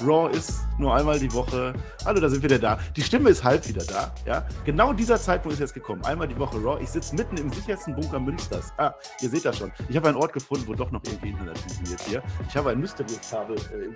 Raw ist nur einmal die Woche. Hallo, da sind wir wieder da. Die Stimme ist halb wieder da. Ja? Genau dieser Zeitpunkt ist jetzt gekommen. Einmal die Woche Raw. Ich sitze mitten im sichersten Bunker Münsters. Ah, ihr seht das schon. Ich habe einen Ort gefunden, wo doch noch irgendwie Internet funktioniert hier. Ich habe ein Mysterious-Kabel äh, äh,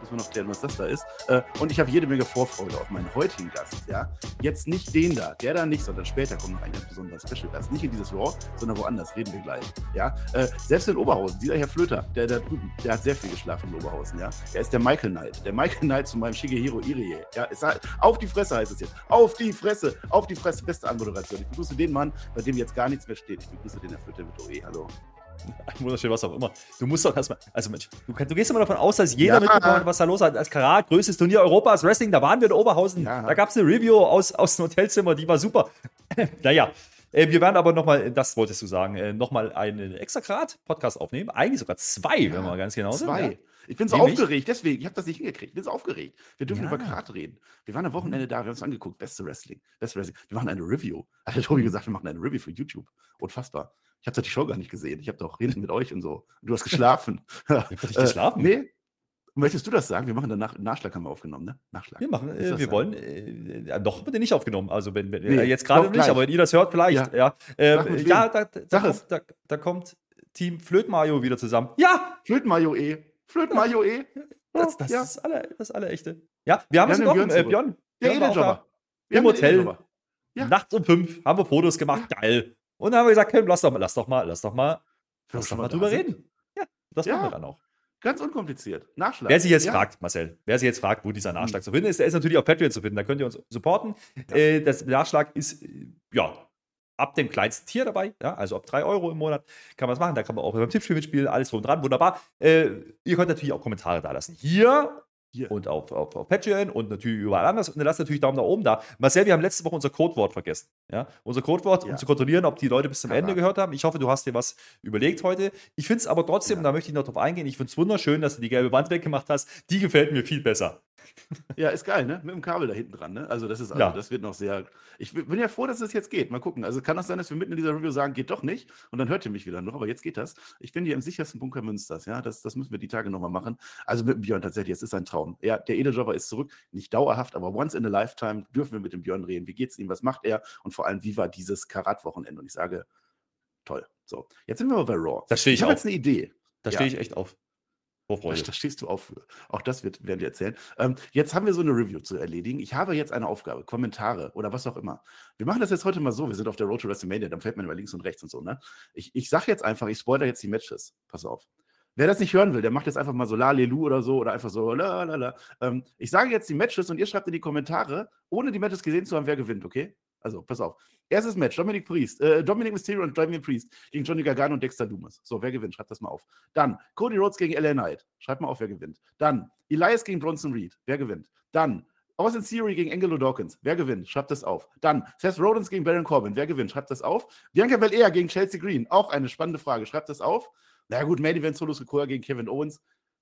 müssen wir noch klären, was das da ist. Äh, und ich habe jede Menge Vorfreude auf meinen heutigen Gast. Ja? Jetzt nicht den da, der da nicht, sondern später kommt noch ein ganz besonderer Special-Gast. Nicht in dieses Raw, sondern woanders. Reden wir gleich. Ja? Äh, selbst in Oberhausen, dieser Herr Flöter, der da drüben, der hat sehr viel geschlafen in Oberhausen. Ja? Er ist der Michael Knight. Der Michael Knight zu meinem Shigehiro Irie. Ja, es, auf die Fresse heißt es jetzt. Auf die Fresse, auf die Fresse. Beste Anmoderation. Ich begrüße den Mann, bei dem jetzt gar nichts mehr steht. Ich begrüße den Herr Flöter mit OE. Hallo. Wunderschön, was auch immer. Du musst doch erstmal, also Mensch, du, du, gehst immer davon aus, dass jeder ja. mitbekommen hat, was da los hat. Als Karat, größtes Turnier Europas, Wrestling, da waren wir in Oberhausen. Ja. Da gab es eine Review aus, aus dem Hotelzimmer, die war super. naja, äh, wir werden aber nochmal, das wolltest du sagen, äh, nochmal einen extra Karat-Podcast aufnehmen. Eigentlich sogar zwei, ja, wenn wir ganz genau sind. Zwei. Ja. Ich bin so Nämlich? aufgeregt, deswegen, ich habe das nicht hingekriegt. Ich bin so aufgeregt. Wir dürfen ja. über Karat reden. Wir waren am Wochenende da, wir haben uns angeguckt. Beste Wrestling. Beste Wrestling. Wir machen eine Review. Hat der Tobi gesagt, wir machen eine Review für YouTube. Unfassbar. Ich habe die Show gar nicht gesehen. Ich habe doch reden mit euch und so. Du hast geschlafen. ich habe nicht geschlafen? Äh, nee, Möchtest du das sagen? Wir machen danach Nachschlag haben wir aufgenommen, ne? Nachschlag. Wir machen, äh, wir wollen, äh, noch wird nicht aufgenommen. Also wenn, wenn nee, jetzt gerade nicht, gleich. aber wenn ihr das hört, vielleicht. Ja, ja, äh, ja da, da, kommt, da, da, kommt Team Flötmayo wieder zusammen. Ja! Flötmayo eh. Flötmayo eh. Das, das ja. ist alle, das Allerechte. Ja, wir haben es noch, Björn, äh, Björn, ja, Björn war im Hotel. Ja. Nachts um fünf haben wir Fotos gemacht. Geil. Und dann haben wir gesagt, komm, lass doch mal, lass doch mal, lass doch mal, lass doch mal drüber reden. Ja, das machen wir dann auch. Ganz unkompliziert. Nachschlag. Wer sich jetzt ja. fragt, Marcel, wer sich jetzt fragt, wo dieser Nachschlag hm. zu finden ist, der ist natürlich auf Patreon zu finden. Da könnt ihr uns supporten. Ja. Äh, das Nachschlag ist, äh, ja, ab dem kleinsten Tier dabei, ja, also ab 3 Euro im Monat kann man es machen. Da kann man auch beim Tippspiel mitspielen, alles drum dran, wunderbar. Äh, ihr könnt natürlich auch Kommentare da lassen. Hier hier. Und auf, auf, auf Patreon und natürlich überall anders. Und dann lasst natürlich Daumen nach oben da. Marcel, wir haben letzte Woche unser Codewort vergessen. Ja? Unser Codewort, ja. um zu kontrollieren, ob die Leute bis zum ja, Ende gehört haben. Ich hoffe, du hast dir was überlegt heute. Ich finde es aber trotzdem, ja. da möchte ich noch drauf eingehen, ich finde es wunderschön, dass du die gelbe Wand weggemacht hast. Die gefällt mir viel besser. Ja, ist geil, ne? Mit dem Kabel da hinten dran, ne? Also das ist also, ja. das wird noch sehr. Ich bin ja froh, dass es jetzt geht. Mal gucken. Also kann das sein, dass wir mitten in dieser Review sagen, geht doch nicht. Und dann hört ihr mich wieder noch, aber jetzt geht das. Ich bin hier im sichersten Bunker Münsters, ja. Das, das müssen wir die Tage nochmal machen. Also mit Björn tatsächlich, es ist ein Traum. Ja, der Edeljobber ist zurück. Nicht dauerhaft, aber once in a lifetime dürfen wir mit dem Björn reden. Wie geht's ihm? Was macht er? Und vor allem, wie war dieses Karat-Wochenende? Und ich sage, toll. So, jetzt sind wir mal bei Raw. Da stehe ich, ich habe jetzt eine Idee. Da ja. stehe ich echt auf. Vorfreude. Da stehst du auf für. Auch das wird, werden wir erzählen. Ähm, jetzt haben wir so eine Review zu erledigen. Ich habe jetzt eine Aufgabe, Kommentare oder was auch immer. Wir machen das jetzt heute mal so. Wir sind auf der Road to WrestleMania, dann fällt man über links und rechts und so. Ne? Ich, ich sage jetzt einfach, ich spoilere jetzt die Matches. Pass auf. Wer das nicht hören will, der macht jetzt einfach mal so la lelu oder so oder einfach so la la la. Ähm, ich sage jetzt die Matches und ihr schreibt in die Kommentare, ohne die Matches gesehen zu haben, wer gewinnt, okay? Also, pass auf. Erstes Match: Dominic Priest, äh, Dominic Mysterio und Dominic Priest gegen Johnny Gargano und Dexter Dumas. So, wer gewinnt? Schreibt das mal auf. Dann Cody Rhodes gegen LA Knight. Schreibt mal auf, wer gewinnt. Dann Elias gegen Bronson Reed. Wer gewinnt? Dann Austin Theory gegen Angelo Dawkins. Wer gewinnt? Schreibt das auf. Dann Seth Rollins gegen Baron Corbin. Wer gewinnt? Schreibt das auf. Bianca Belair gegen Chelsea Green. Auch eine spannende Frage. Schreibt das auf. Na gut, Main Event Solo Sikoa gegen Kevin Owens.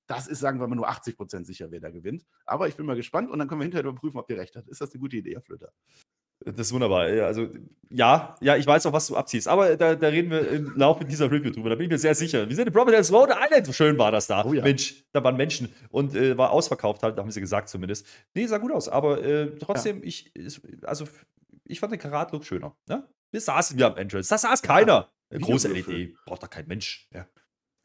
Das ist, sagen wir mal, nur 80% sicher, wer da gewinnt. Aber ich bin mal gespannt und dann können wir hinterher überprüfen, ob ihr recht hat. Ist das eine gute Idee, Herr Flöter? Das ist wunderbar. Also, ja, ja, ich weiß auch, was du abziehst. Aber da, da reden wir im Laufe dieser Review drüber. Da bin ich mir sehr sicher. Wir sind in Providence Rhode Island. Schön war das da. Oh, ja. Mensch, da waren Menschen. Und äh, war ausverkauft, halt, haben sie gesagt zumindest. Nee, sah gut aus. Aber äh, trotzdem, ja. ich, also, ich fand den Karat-Look schöner. Ne? Wir saßen wir am Entrance. Da saß keiner. Ja. Große LED. Braucht doch kein Mensch. Ja.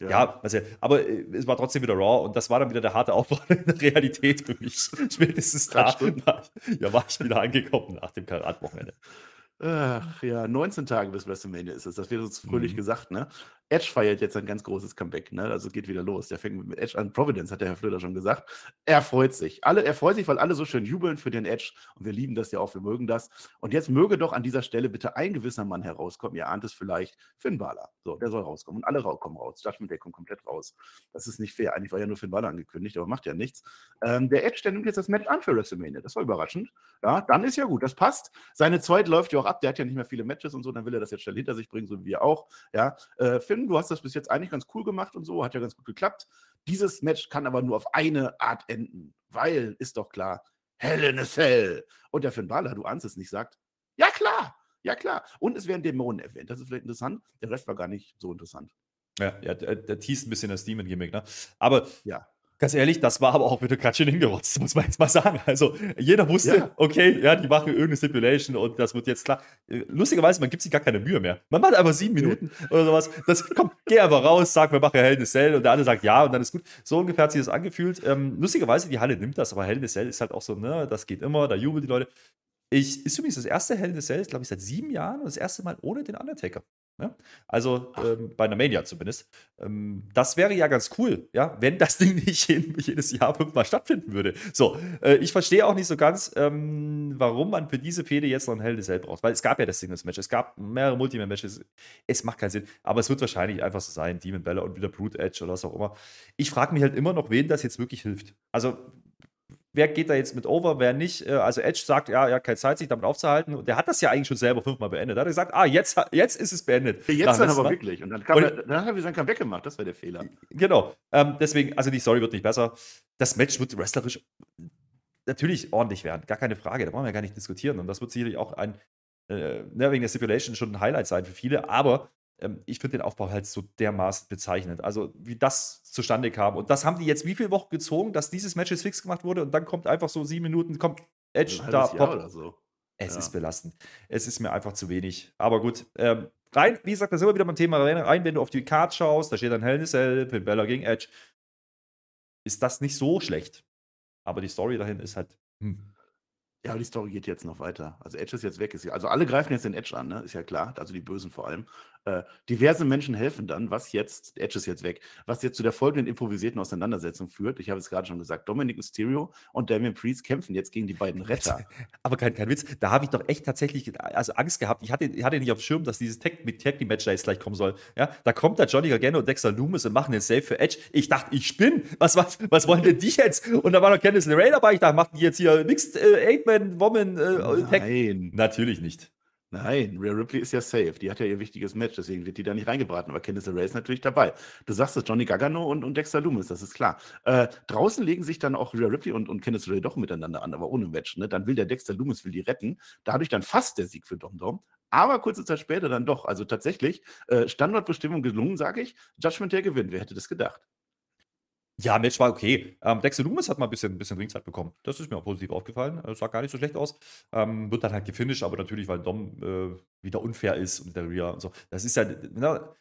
Ja, ja also, aber äh, es war trotzdem wieder Raw und das war dann wieder der harte Aufbau in der Realität für mich. Spätestens da war, ja, war ich wieder angekommen nach dem Karat-Wochenende. Ach ja, 19 Tage bis WrestleMania ist es. Das wird uns fröhlich mhm. gesagt, ne? Edge feiert jetzt ein ganz großes Comeback, ne? Also geht wieder los. Der fängt mit Edge an. Providence, hat der Herr Flöter schon gesagt. Er freut sich. Alle, er freut sich, weil alle so schön jubeln für den Edge. Und wir lieben das ja auch, wir mögen das. Und jetzt möge doch an dieser Stelle bitte ein gewisser Mann herauskommen. Ihr ahnt es vielleicht. Finn Balor. So, der soll rauskommen. Und alle kommen raus. Judgment Day kommt komplett raus. Das ist nicht fair. Eigentlich war ja nur Finn Balor angekündigt, aber macht ja nichts. Ähm, der Edge, der nimmt jetzt das Match an für WrestleMania. Das war überraschend. Ja, dann ist ja gut. Das passt. Seine Zeit läuft ja auch ab. Der hat ja nicht mehr viele Matches und so. Dann will er das jetzt schnell hinter sich bringen, so wie wir auch. Ja, äh, Finn schön, du hast das bis jetzt eigentlich ganz cool gemacht und so, hat ja ganz gut geklappt. Dieses Match kann aber nur auf eine Art enden, weil, ist doch klar, Hell in a Cell. Und der Finn Balor, du ahnst es nicht, sagt, ja klar, ja klar. Und es werden Dämonen erwähnt, das ist vielleicht interessant, der Rest war gar nicht so interessant. Ja, ja der, der teast ein bisschen das Demon-Gimmick, ne? Aber ja. Ganz ehrlich, das war aber auch wieder ganz schön hingerotzt, muss man jetzt mal sagen. Also jeder wusste, ja. okay, ja, die machen irgendeine Stipulation und das wird jetzt klar. Lustigerweise, man gibt sich gar keine Mühe mehr. Man macht einfach sieben Minuten oder sowas. Das kommt, geh einfach raus, sag, wir machen Hell in a Cell und der andere sagt ja und dann ist gut. So ungefähr hat sich das angefühlt. Ähm, lustigerweise, die Halle nimmt das, aber Hell in a Cell ist halt auch so, ne, das geht immer, da jubeln die Leute. Ich, ist übrigens das erste Hell in a Cell, glaube ich, seit sieben Jahren und das erste Mal ohne den Undertaker. Ja? Also ähm, bei einer Mania zumindest. Ähm, das wäre ja ganz cool, ja, wenn das Ding nicht jedes Jahr fünfmal stattfinden würde. So, äh, ich verstehe auch nicht so ganz, ähm, warum man für diese Fehde jetzt noch ein Hell Cell braucht. Weil es gab ja das Singles-Match, es gab mehrere Multiman-Matches. Es macht keinen Sinn, aber es wird wahrscheinlich einfach so sein: Demon Bella und wieder Brute Edge oder was auch immer. Ich frage mich halt immer noch, wen das jetzt wirklich hilft. Also, wer geht da jetzt mit over, wer nicht. Äh, also Edge sagt, ja, er hat keine Zeit, sich damit aufzuhalten. Und der hat das ja eigentlich schon selber fünfmal beendet. Da hat er gesagt, ah, jetzt, jetzt ist es beendet. Jetzt dann aber wirklich. Und dann, kam und, er, dann hat er sein Comeback gemacht. Das wäre der Fehler. Genau. Ähm, deswegen, also die Story wird nicht besser. Das Match wird wrestlerisch natürlich ordentlich werden. Gar keine Frage. Da brauchen wir gar nicht diskutieren. Und das wird sicherlich auch ein, äh, ne, wegen der Stipulation schon ein Highlight sein für viele. Aber ähm, ich finde den Aufbau halt so dermaßen bezeichnend. Also, wie das zustande kam. Und das haben die jetzt wie viele Wochen gezogen, dass dieses Match jetzt fix gemacht wurde und dann kommt einfach so sieben Minuten, kommt Edge da, Pop. So. Es ja. ist belastend. Es ist mir einfach zu wenig. Aber gut, ähm, rein, wie gesagt, da sind wir wieder beim Thema rein, wenn du auf die Card schaust, da steht dann Hell in a Cell, Finn Bella gegen Edge, ist das nicht so schlecht. Aber die Story dahin ist halt, hm. Ja, aber die Story geht jetzt noch weiter. Also Edge ist jetzt weg. Ist ja, also alle greifen jetzt den Edge an, ne? ist ja klar. Also die Bösen vor allem. Äh, diverse Menschen helfen dann, was jetzt, Edge ist jetzt weg, was jetzt zu der folgenden improvisierten Auseinandersetzung führt. Ich habe es gerade schon gesagt, Dominic Mysterio und Damien Priest kämpfen jetzt gegen die beiden Retter. Aber kein, kein Witz, da habe ich doch echt tatsächlich also Angst gehabt. Ich hatte, ich hatte nicht auf dem Schirm, dass dieses Tag, Tag Match da jetzt gleich kommen soll. Ja, da kommt da Johnny Gargano und Dexter Loomis und machen den Save für Edge. Ich dachte, ich spinne. Was, was, was wollen denn die jetzt? Und da war noch Candice LeRae dabei. Ich dachte, machen die jetzt hier Mixed äh, Eight-Man Woman äh, Tag? Nein. Natürlich nicht. Nein, Rhea Ripley ist ja safe. Die hat ja ihr wichtiges Match, deswegen wird die da nicht reingebraten. Aber Candice LeRae ist natürlich dabei. Du sagst es, Johnny Gargano und, und Dexter Loomis, das ist klar. Äh, draußen legen sich dann auch Rhea Ripley und, und Candice LeRae doch miteinander an, aber ohne Match. Ne? Dann will der Dexter Loomis will die retten. Dadurch dann fast der Sieg für Dom Dom. Aber kurze Zeit später dann doch. Also tatsächlich, äh, Standortbestimmung gelungen, sage ich. Judgment der gewinnt. Wer hätte das gedacht? Ja, Match war okay. Ähm, Dexter Loomis hat mal ein bisschen, bisschen Ringzeit bekommen. Das ist mir auch positiv aufgefallen. Es sah gar nicht so schlecht aus. Ähm, wird dann halt gefinisht, aber natürlich, weil Dom äh, wieder unfair ist und der Rhea und so. Das ist ja, na,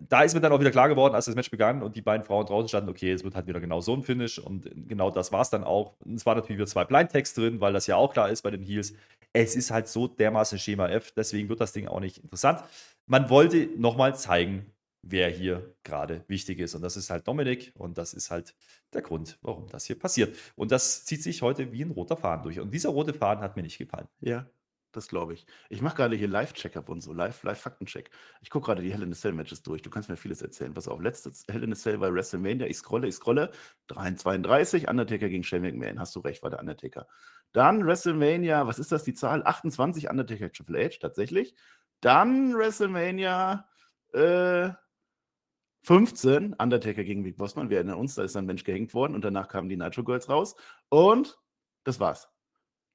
da ist mir dann auch wieder klar geworden, als das Match begann und die beiden Frauen draußen standen, okay, es wird halt wieder genau so ein Finish und genau das war es dann auch. Es war natürlich wieder zwei Blind Tags drin, weil das ja auch klar ist bei den Heels. Es ist halt so dermaßen Schema F, deswegen wird das Ding auch nicht interessant. Man wollte nochmal zeigen, wer hier gerade wichtig ist. Und das ist halt Dominik und das ist halt der Grund, warum das hier passiert. Und das zieht sich heute wie ein roter Faden durch. Und dieser rote Faden hat mir nicht gefallen. Ja, das glaube ich. Ich mache gerade hier Live-Checkup und so, Live-Faktencheck. Live ich gucke gerade die Hell in a Cell Matches durch. Du kannst mir vieles erzählen. Pass auf, letztes Hell in a Cell bei WrestleMania. Ich scrolle, ich scrolle. 32, Undertaker gegen Shane McMahon. Hast du recht, war der Undertaker. Dann WrestleMania, was ist das, die Zahl? 28, Undertaker Triple H, tatsächlich. Dann WrestleMania, äh, 15, Undertaker gegen Big Bossman, wir erinnern uns, da ist ein Mensch gehängt worden und danach kamen die Nitro Girls raus und das war's.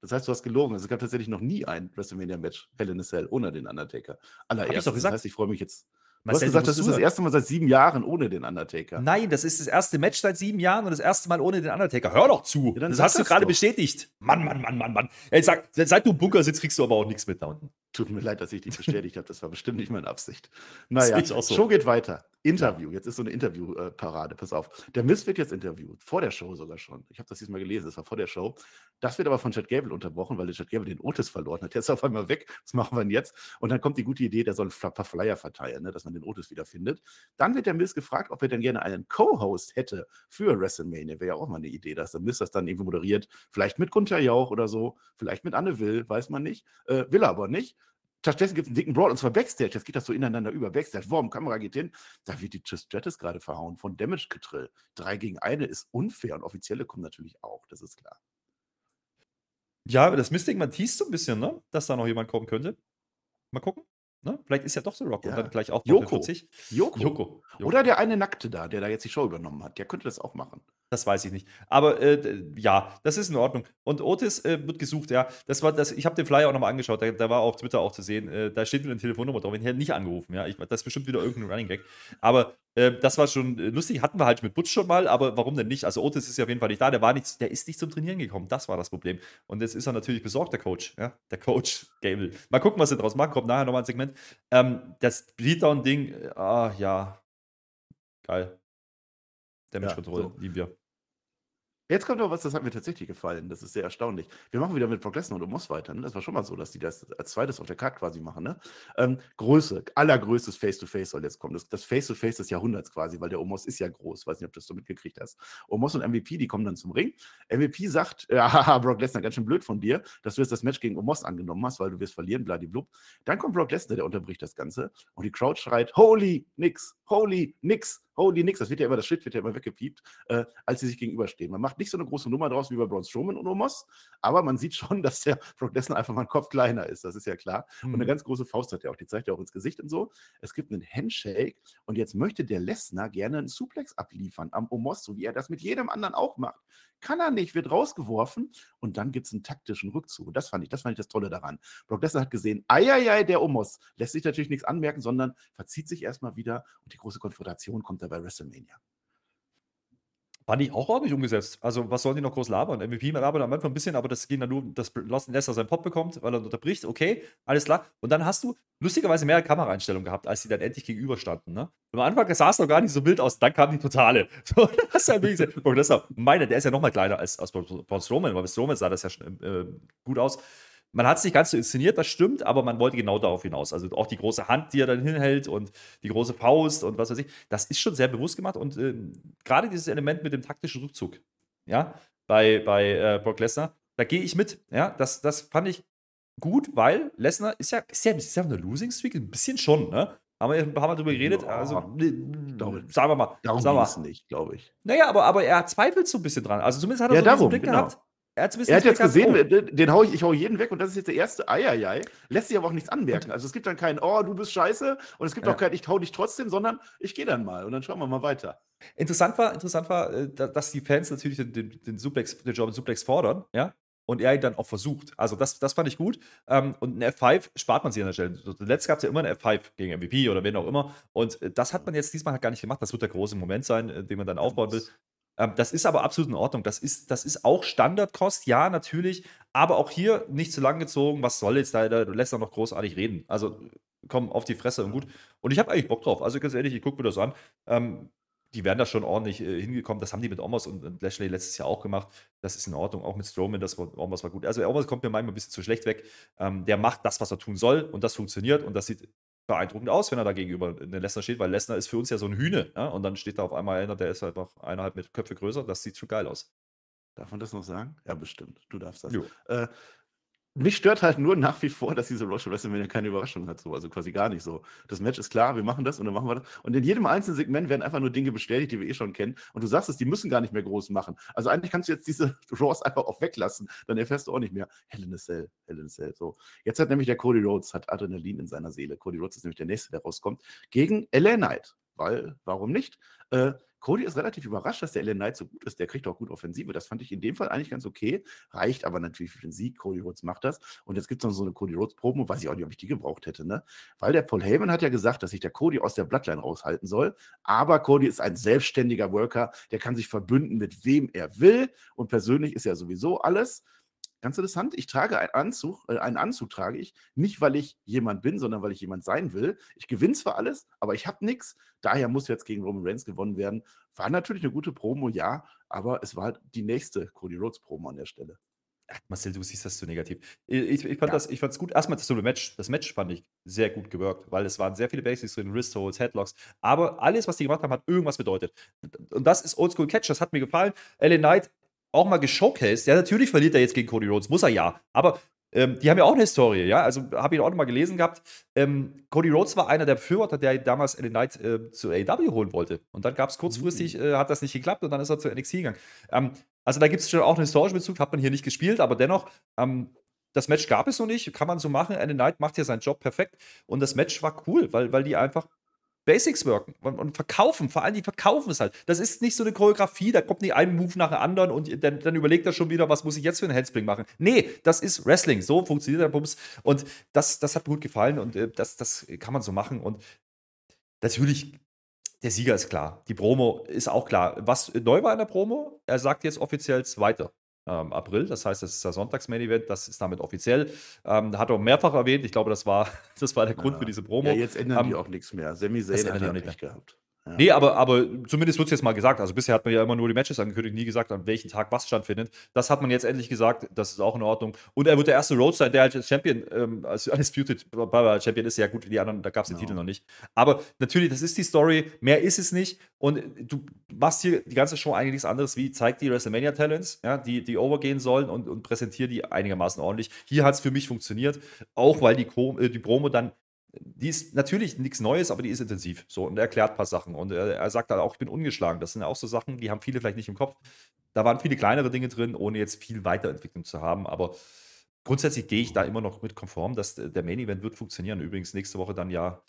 Das heißt, du hast gelogen. Also, es gab tatsächlich noch nie ein WrestleMania-Match, Hell in a Cell, ohne den Undertaker. Allererst. Das heißt, ich freue mich jetzt Du hast gesagt, das ist das erste Mal seit sieben Jahren ohne den Undertaker. Nein, das ist das erste Match seit sieben Jahren und das erste Mal ohne den Undertaker. Hör doch zu. Ja, das hast du gerade bestätigt. Mann, Mann, Mann, Mann, Mann. Ey, sag, seit du im Bunker sitzt, kriegst du aber auch nichts mit da unten. Tut mir leid, dass ich dich bestätigt habe. Das war bestimmt nicht meine Absicht. Naja, so. Show geht weiter. Interview. Jetzt ist so eine Interviewparade. Pass auf. Der Mist wird jetzt interviewt. Vor der Show sogar schon. Ich habe das diesmal gelesen. Das war vor der Show. Das wird aber von Chad Gable unterbrochen, weil Chad Gable den Otis verloren hat. Der ist auf einmal weg. Was machen wir denn jetzt? Und dann kommt die gute Idee, der soll ein paar Flyer verteilen, ne, dass man den Otis wieder findet. Dann wird der Mist gefragt, ob er denn gerne einen Co-Host hätte für WrestleMania. Wäre ja auch mal eine Idee, dass der Mist das dann irgendwie moderiert. Vielleicht mit Gunther Jauch oder so. Vielleicht mit Anne Will, weiß man nicht. Äh, will er aber nicht. Stattdessen gibt es einen dicken Brawl und zwar Backstage. Jetzt geht das so ineinander über. Backstage, Wurm, Kamera geht hin. Da wird die Just Jettis gerade verhauen von Damage Getrill. Drei gegen eine ist unfair und Offizielle kommen natürlich auch, das ist klar. Ja, das Mystic, man teast so ein bisschen, ne? Dass da noch jemand kommen könnte. Mal gucken. Ne? Vielleicht ist ja doch The Rock Ja. und dann gleich auch Joko. 40. Joko. Joko. Joko. Oder der eine Nackte da, der da jetzt die Show übernommen hat. Der könnte das auch machen. Das weiß ich nicht. Aber äh, ja, das ist in Ordnung. Und Otis äh, wird gesucht, ja. Das war das, ich habe den Flyer auch nochmal angeschaut, da, da war auf Twitter auch zu sehen, äh, da steht wieder eine Telefonnummer drauf. Ich hätte nicht angerufen, ja. Ich, das ist bestimmt wieder irgendein Running Gag. Aber äh, das war schon äh, lustig, hatten wir halt mit Butch schon mal, aber warum denn nicht? Also Otis ist ja auf jeden Fall nicht da, der war nicht, der ist nicht zum Trainieren gekommen. Das war das Problem. Und jetzt ist er natürlich besorgt, der Coach, ja. Der Coach Gable. Mal gucken, was sie draus machen, kommt nachher nochmal ein Segment. Ähm, das Beatdown-Ding, äh, ah ja. Geil. Damage Ja, Control, so. lieben wir. Jetzt kommt noch was, das hat mir tatsächlich gefallen. Das ist sehr erstaunlich. Wir machen wieder mit Brock Lesnar und Omos weiter. Ne? Das war schon mal so, dass die das als zweites auf der Karte quasi machen. Ne? Ähm, Größe, allergrößtes Face-to-Face soll jetzt kommen. Das, das Face-to-Face des Jahrhunderts quasi, weil der Omos ist ja groß. Weiß nicht, ob du das so mitgekriegt hast. Omos und MVP, die kommen dann zum Ring. MVP sagt, ja, Brock Lesnar, ganz schön blöd von dir, dass du jetzt das Match gegen Omos angenommen hast, weil du wirst verlieren, bladiblub. Dann kommt Brock Lesnar, der unterbricht das Ganze. Und die Crowd schreit, holy nix, holy nix, holy nix. Das wird ja immer, das Shit wird ja immer weggepiept, äh, als sie sich gegenüberstehen. Man macht nicht so eine große Nummer draus wie bei Braun Strowman und Omos, aber man sieht schon, dass der Brock Lesnar einfach mal einen Kopf kleiner ist. Das ist ja klar. Und eine Mhm. ganz große Faust hat er auch. Die zeigt er auch ins Gesicht und so. Es gibt einen Handshake und jetzt möchte der Lesnar gerne einen Suplex abliefern am Omos, so wie er das mit jedem anderen auch macht. Kann er nicht, wird rausgeworfen und dann gibt es einen taktischen Rückzug. Und das fand ich, das fand ich das Tolle daran. Brock Lesnar hat gesehen, eieiei, der Omos lässt sich natürlich nichts anmerken, sondern verzieht sich erstmal wieder und die große Konfrontation kommt da bei WrestleMania. Fand ich auch ordentlich umgesetzt. Also, was sollen die noch groß labern? MVP labern am Anfang ein bisschen, aber das ging dann nur, dass Lesnar seinen Pop bekommt, weil er unterbricht. Okay, alles klar. Und dann hast du lustigerweise mehr Kameraeinstellungen gehabt, als die dann endlich gegenüberstanden. Ne? Und am Anfang sah es noch gar nicht so wild aus, dann kam die totale. So, hast du halt meine, der ist ja noch mal kleiner als, als Braun Strowman, weil bei Strowman sah das ja schon äh, gut aus. Man hat es nicht ganz so inszeniert, das stimmt, aber man wollte genau darauf hinaus. Also auch die große Hand, die er dann hinhält und die große Faust und was weiß ich, das ist schon sehr bewusst gemacht und äh, gerade dieses Element mit dem taktischen Rückzug, ja, bei, bei äh, Brock Lesnar, da gehe ich mit, ja, das, das fand ich gut, weil Lesnar ist ja, ist ja, ist ja eine Losing Streak, ein bisschen schon, ne? Haben wir ein paar Mal drüber geredet, Ja, also, glaube- sagen wir mal, Darum sagen wir es nicht, glaube ich. naja, aber, aber er zweifelt so ein bisschen dran. Also zumindest hat er Ja, so darum, Blick genau. gehabt. Er, hat zumindest Er hat jetzt gesehen, den, den hau ich, ich hau jeden weg und das ist jetzt der erste Eieiei. Lässt sich aber auch nichts anmerken. Also es gibt dann kein, oh, du bist scheiße und es gibt Ja. auch kein, ich hau dich trotzdem, sondern ich gehe dann mal und dann schauen wir mal weiter. oh. Interessant war, interessant war, äh, da- dass die Fans natürlich den, den, den, Suplex, den German Suplex fordern, ja. Und er ihn dann auch versucht. Also, das, das fand ich gut. Ähm, und ein F5 spart man sich an der Stelle. Zuletzt gab es ja immer eine F5 gegen MVP oder wen auch immer. Und äh, das hat man jetzt diesmal halt gar nicht gemacht. Das wird der große Moment sein, äh, den man dann aufbauen will. Ähm, das ist aber absolut in Ordnung. Das ist, das ist auch Standardkost, ja, natürlich. Aber auch hier nicht zu lang gezogen. Was soll jetzt da? Da lässt er noch großartig reden. Also, komm auf die Fresse und gut. Und ich habe eigentlich Bock drauf. Also, ganz ehrlich, ich gucke mir das an. Ähm, die werden da schon ordentlich äh, hingekommen. Das haben die mit Omos und, und Lashley letztes Jahr auch gemacht. Das ist in Ordnung. Auch mit Strowman, das war, Omos war gut. Also Omos kommt mir manchmal ein bisschen zu schlecht weg. Ähm, der macht das, was er tun soll und das funktioniert und das sieht beeindruckend aus, wenn er da gegenüber in Lesnar steht, weil Lesnar ist für uns ja so ein Hühne. Ja? Und dann steht da auf einmal einer, der ist halt noch eineinhalb mit Köpfe größer. Das sieht schon geil aus. Darf man das noch sagen? Ja, bestimmt. Du darfst das. Äh, mich stört halt nur nach wie vor, dass diese Royal WrestleMania keine Überraschung hat, so. also quasi gar nicht so. Das Match ist klar, wir machen das und dann machen wir das. Und in jedem einzelnen Segment werden einfach nur Dinge bestätigt, die wir eh schon kennen. Und du sagst es, die müssen gar nicht mehr groß machen. Also eigentlich kannst du jetzt diese Raws einfach auch weglassen, dann erfährst du auch nicht mehr. Hell in Cell, Hell in Cell. So. Jetzt hat nämlich der Cody Rhodes, hat Adrenalin in seiner Seele. Cody Rhodes ist nämlich der Nächste, der rauskommt, gegen LA Knight. Weil, warum nicht? Äh, Cody ist relativ überrascht, dass der LA Knight so gut ist. Der kriegt auch gut Offensive. Das fand ich in dem Fall eigentlich ganz okay. Reicht aber natürlich für den Sieg. Cody Rhodes macht das. Und jetzt gibt es noch so eine Cody Rhodes-Promo. Weiß ich auch nicht, ob ich die gebraucht hätte. Ne? Weil der Paul Heyman hat ja gesagt, dass sich der Cody aus der Bloodline raushalten soll. Aber Cody ist ein selbstständiger Worker. Der kann sich verbünden mit wem er will. Und persönlich ist er sowieso alles. Ganz interessant, ich trage einen Anzug, äh, einen Anzug trage ich, nicht weil ich jemand bin, sondern weil ich jemand sein will. Ich gewinne zwar alles, aber ich habe nichts. Daher muss jetzt gegen Roman Reigns gewonnen werden. War natürlich eine gute Promo, ja, aber es war halt die nächste Cody Rhodes Promo an der Stelle. Ach, Marcel, du siehst das zu negativ. Ich, ich fand Ja. das, ich fand's gut. Erstmal das Match. Das Match fand ich sehr gut gewirkt, weil es waren sehr viele Basics drin, Wrist Holds, Headlocks. Aber alles, was die gemacht haben, hat irgendwas bedeutet. Und das ist Oldschool Catch. Das hat mir gefallen. LA Knight auch mal geshowcased. Ja, natürlich verliert er jetzt gegen Cody Rhodes. Muss er ja. Aber ähm, die haben ja auch eine Historie, ja. Also habe ich auch noch mal gelesen gehabt. Ähm, Cody Rhodes war einer der Befürworter, der damals LA Knight äh, zu AEW holen wollte. Und dann gab es kurzfristig, äh, hat das nicht geklappt und dann ist er zu NXT gegangen. Ähm, also da gibt es schon auch einen historischen Bezug, hat man hier nicht gespielt, aber dennoch, ähm, das Match gab es noch nicht, kann man so machen. Andy Knight macht ja seinen Job perfekt. Und das Match war cool, weil, weil die einfach Basics wirken und, verkaufen. Vor allem, die verkaufen es halt. Das ist nicht so eine Choreografie, da kommt nicht ein Move nach dem anderen und dann, dann überlegt er schon wieder, was muss ich jetzt für einen Handspring machen. Nee, das ist Wrestling. So funktioniert der Bums. Und das, das hat mir gut gefallen und äh, das, das kann man so machen. Und natürlich, der Sieger ist klar. Die Promo ist auch klar. Was neu war in der Promo, er sagt jetzt offiziell Zweiter ähm, April. Das heißt, das ist das Sonntags-Main-Event, das ist damit offiziell. Ähm, hat er mehrfach erwähnt. Ich glaube, das war, das war der Grund Ja. für diese Promo. Ja, jetzt ändern die Ähm, auch nichts mehr. Sami Zayn hat ja auch nicht nicht gehabt. Ja. Nee, aber, aber zumindest wird es jetzt mal gesagt. Also bisher hat man ja immer nur die Matches angekündigt, nie gesagt, an welchem Tag was stattfindet. Das hat man jetzt endlich gesagt, das ist auch in Ordnung. Und er wird der erste Road sein, der halt als Champion, ähm, als Undisputed Champion ist, ja gut, wie die anderen, da gab es den Genau. Titel noch nicht. Aber natürlich, das ist die Story, mehr ist es nicht. Und du machst hier die ganze Show eigentlich nichts anderes wie zeig die WrestleMania Talents, ja, die, die overgehen sollen und, und präsentiere die einigermaßen ordentlich. Hier hat es für mich funktioniert, auch weil die, äh, die Promo dann die ist natürlich nichts Neues, aber die ist intensiv. So, und er erklärt ein paar Sachen. Und er, er sagt halt auch, ich bin ungeschlagen. Das sind auch so Sachen, die haben viele vielleicht nicht im Kopf. Da waren viele kleinere Dinge drin, ohne jetzt viel Weiterentwicklung zu haben. Aber grundsätzlich gehe ich da immer noch mit konform, dass der Main Event wird funktionieren. Übrigens nächste Woche dann ja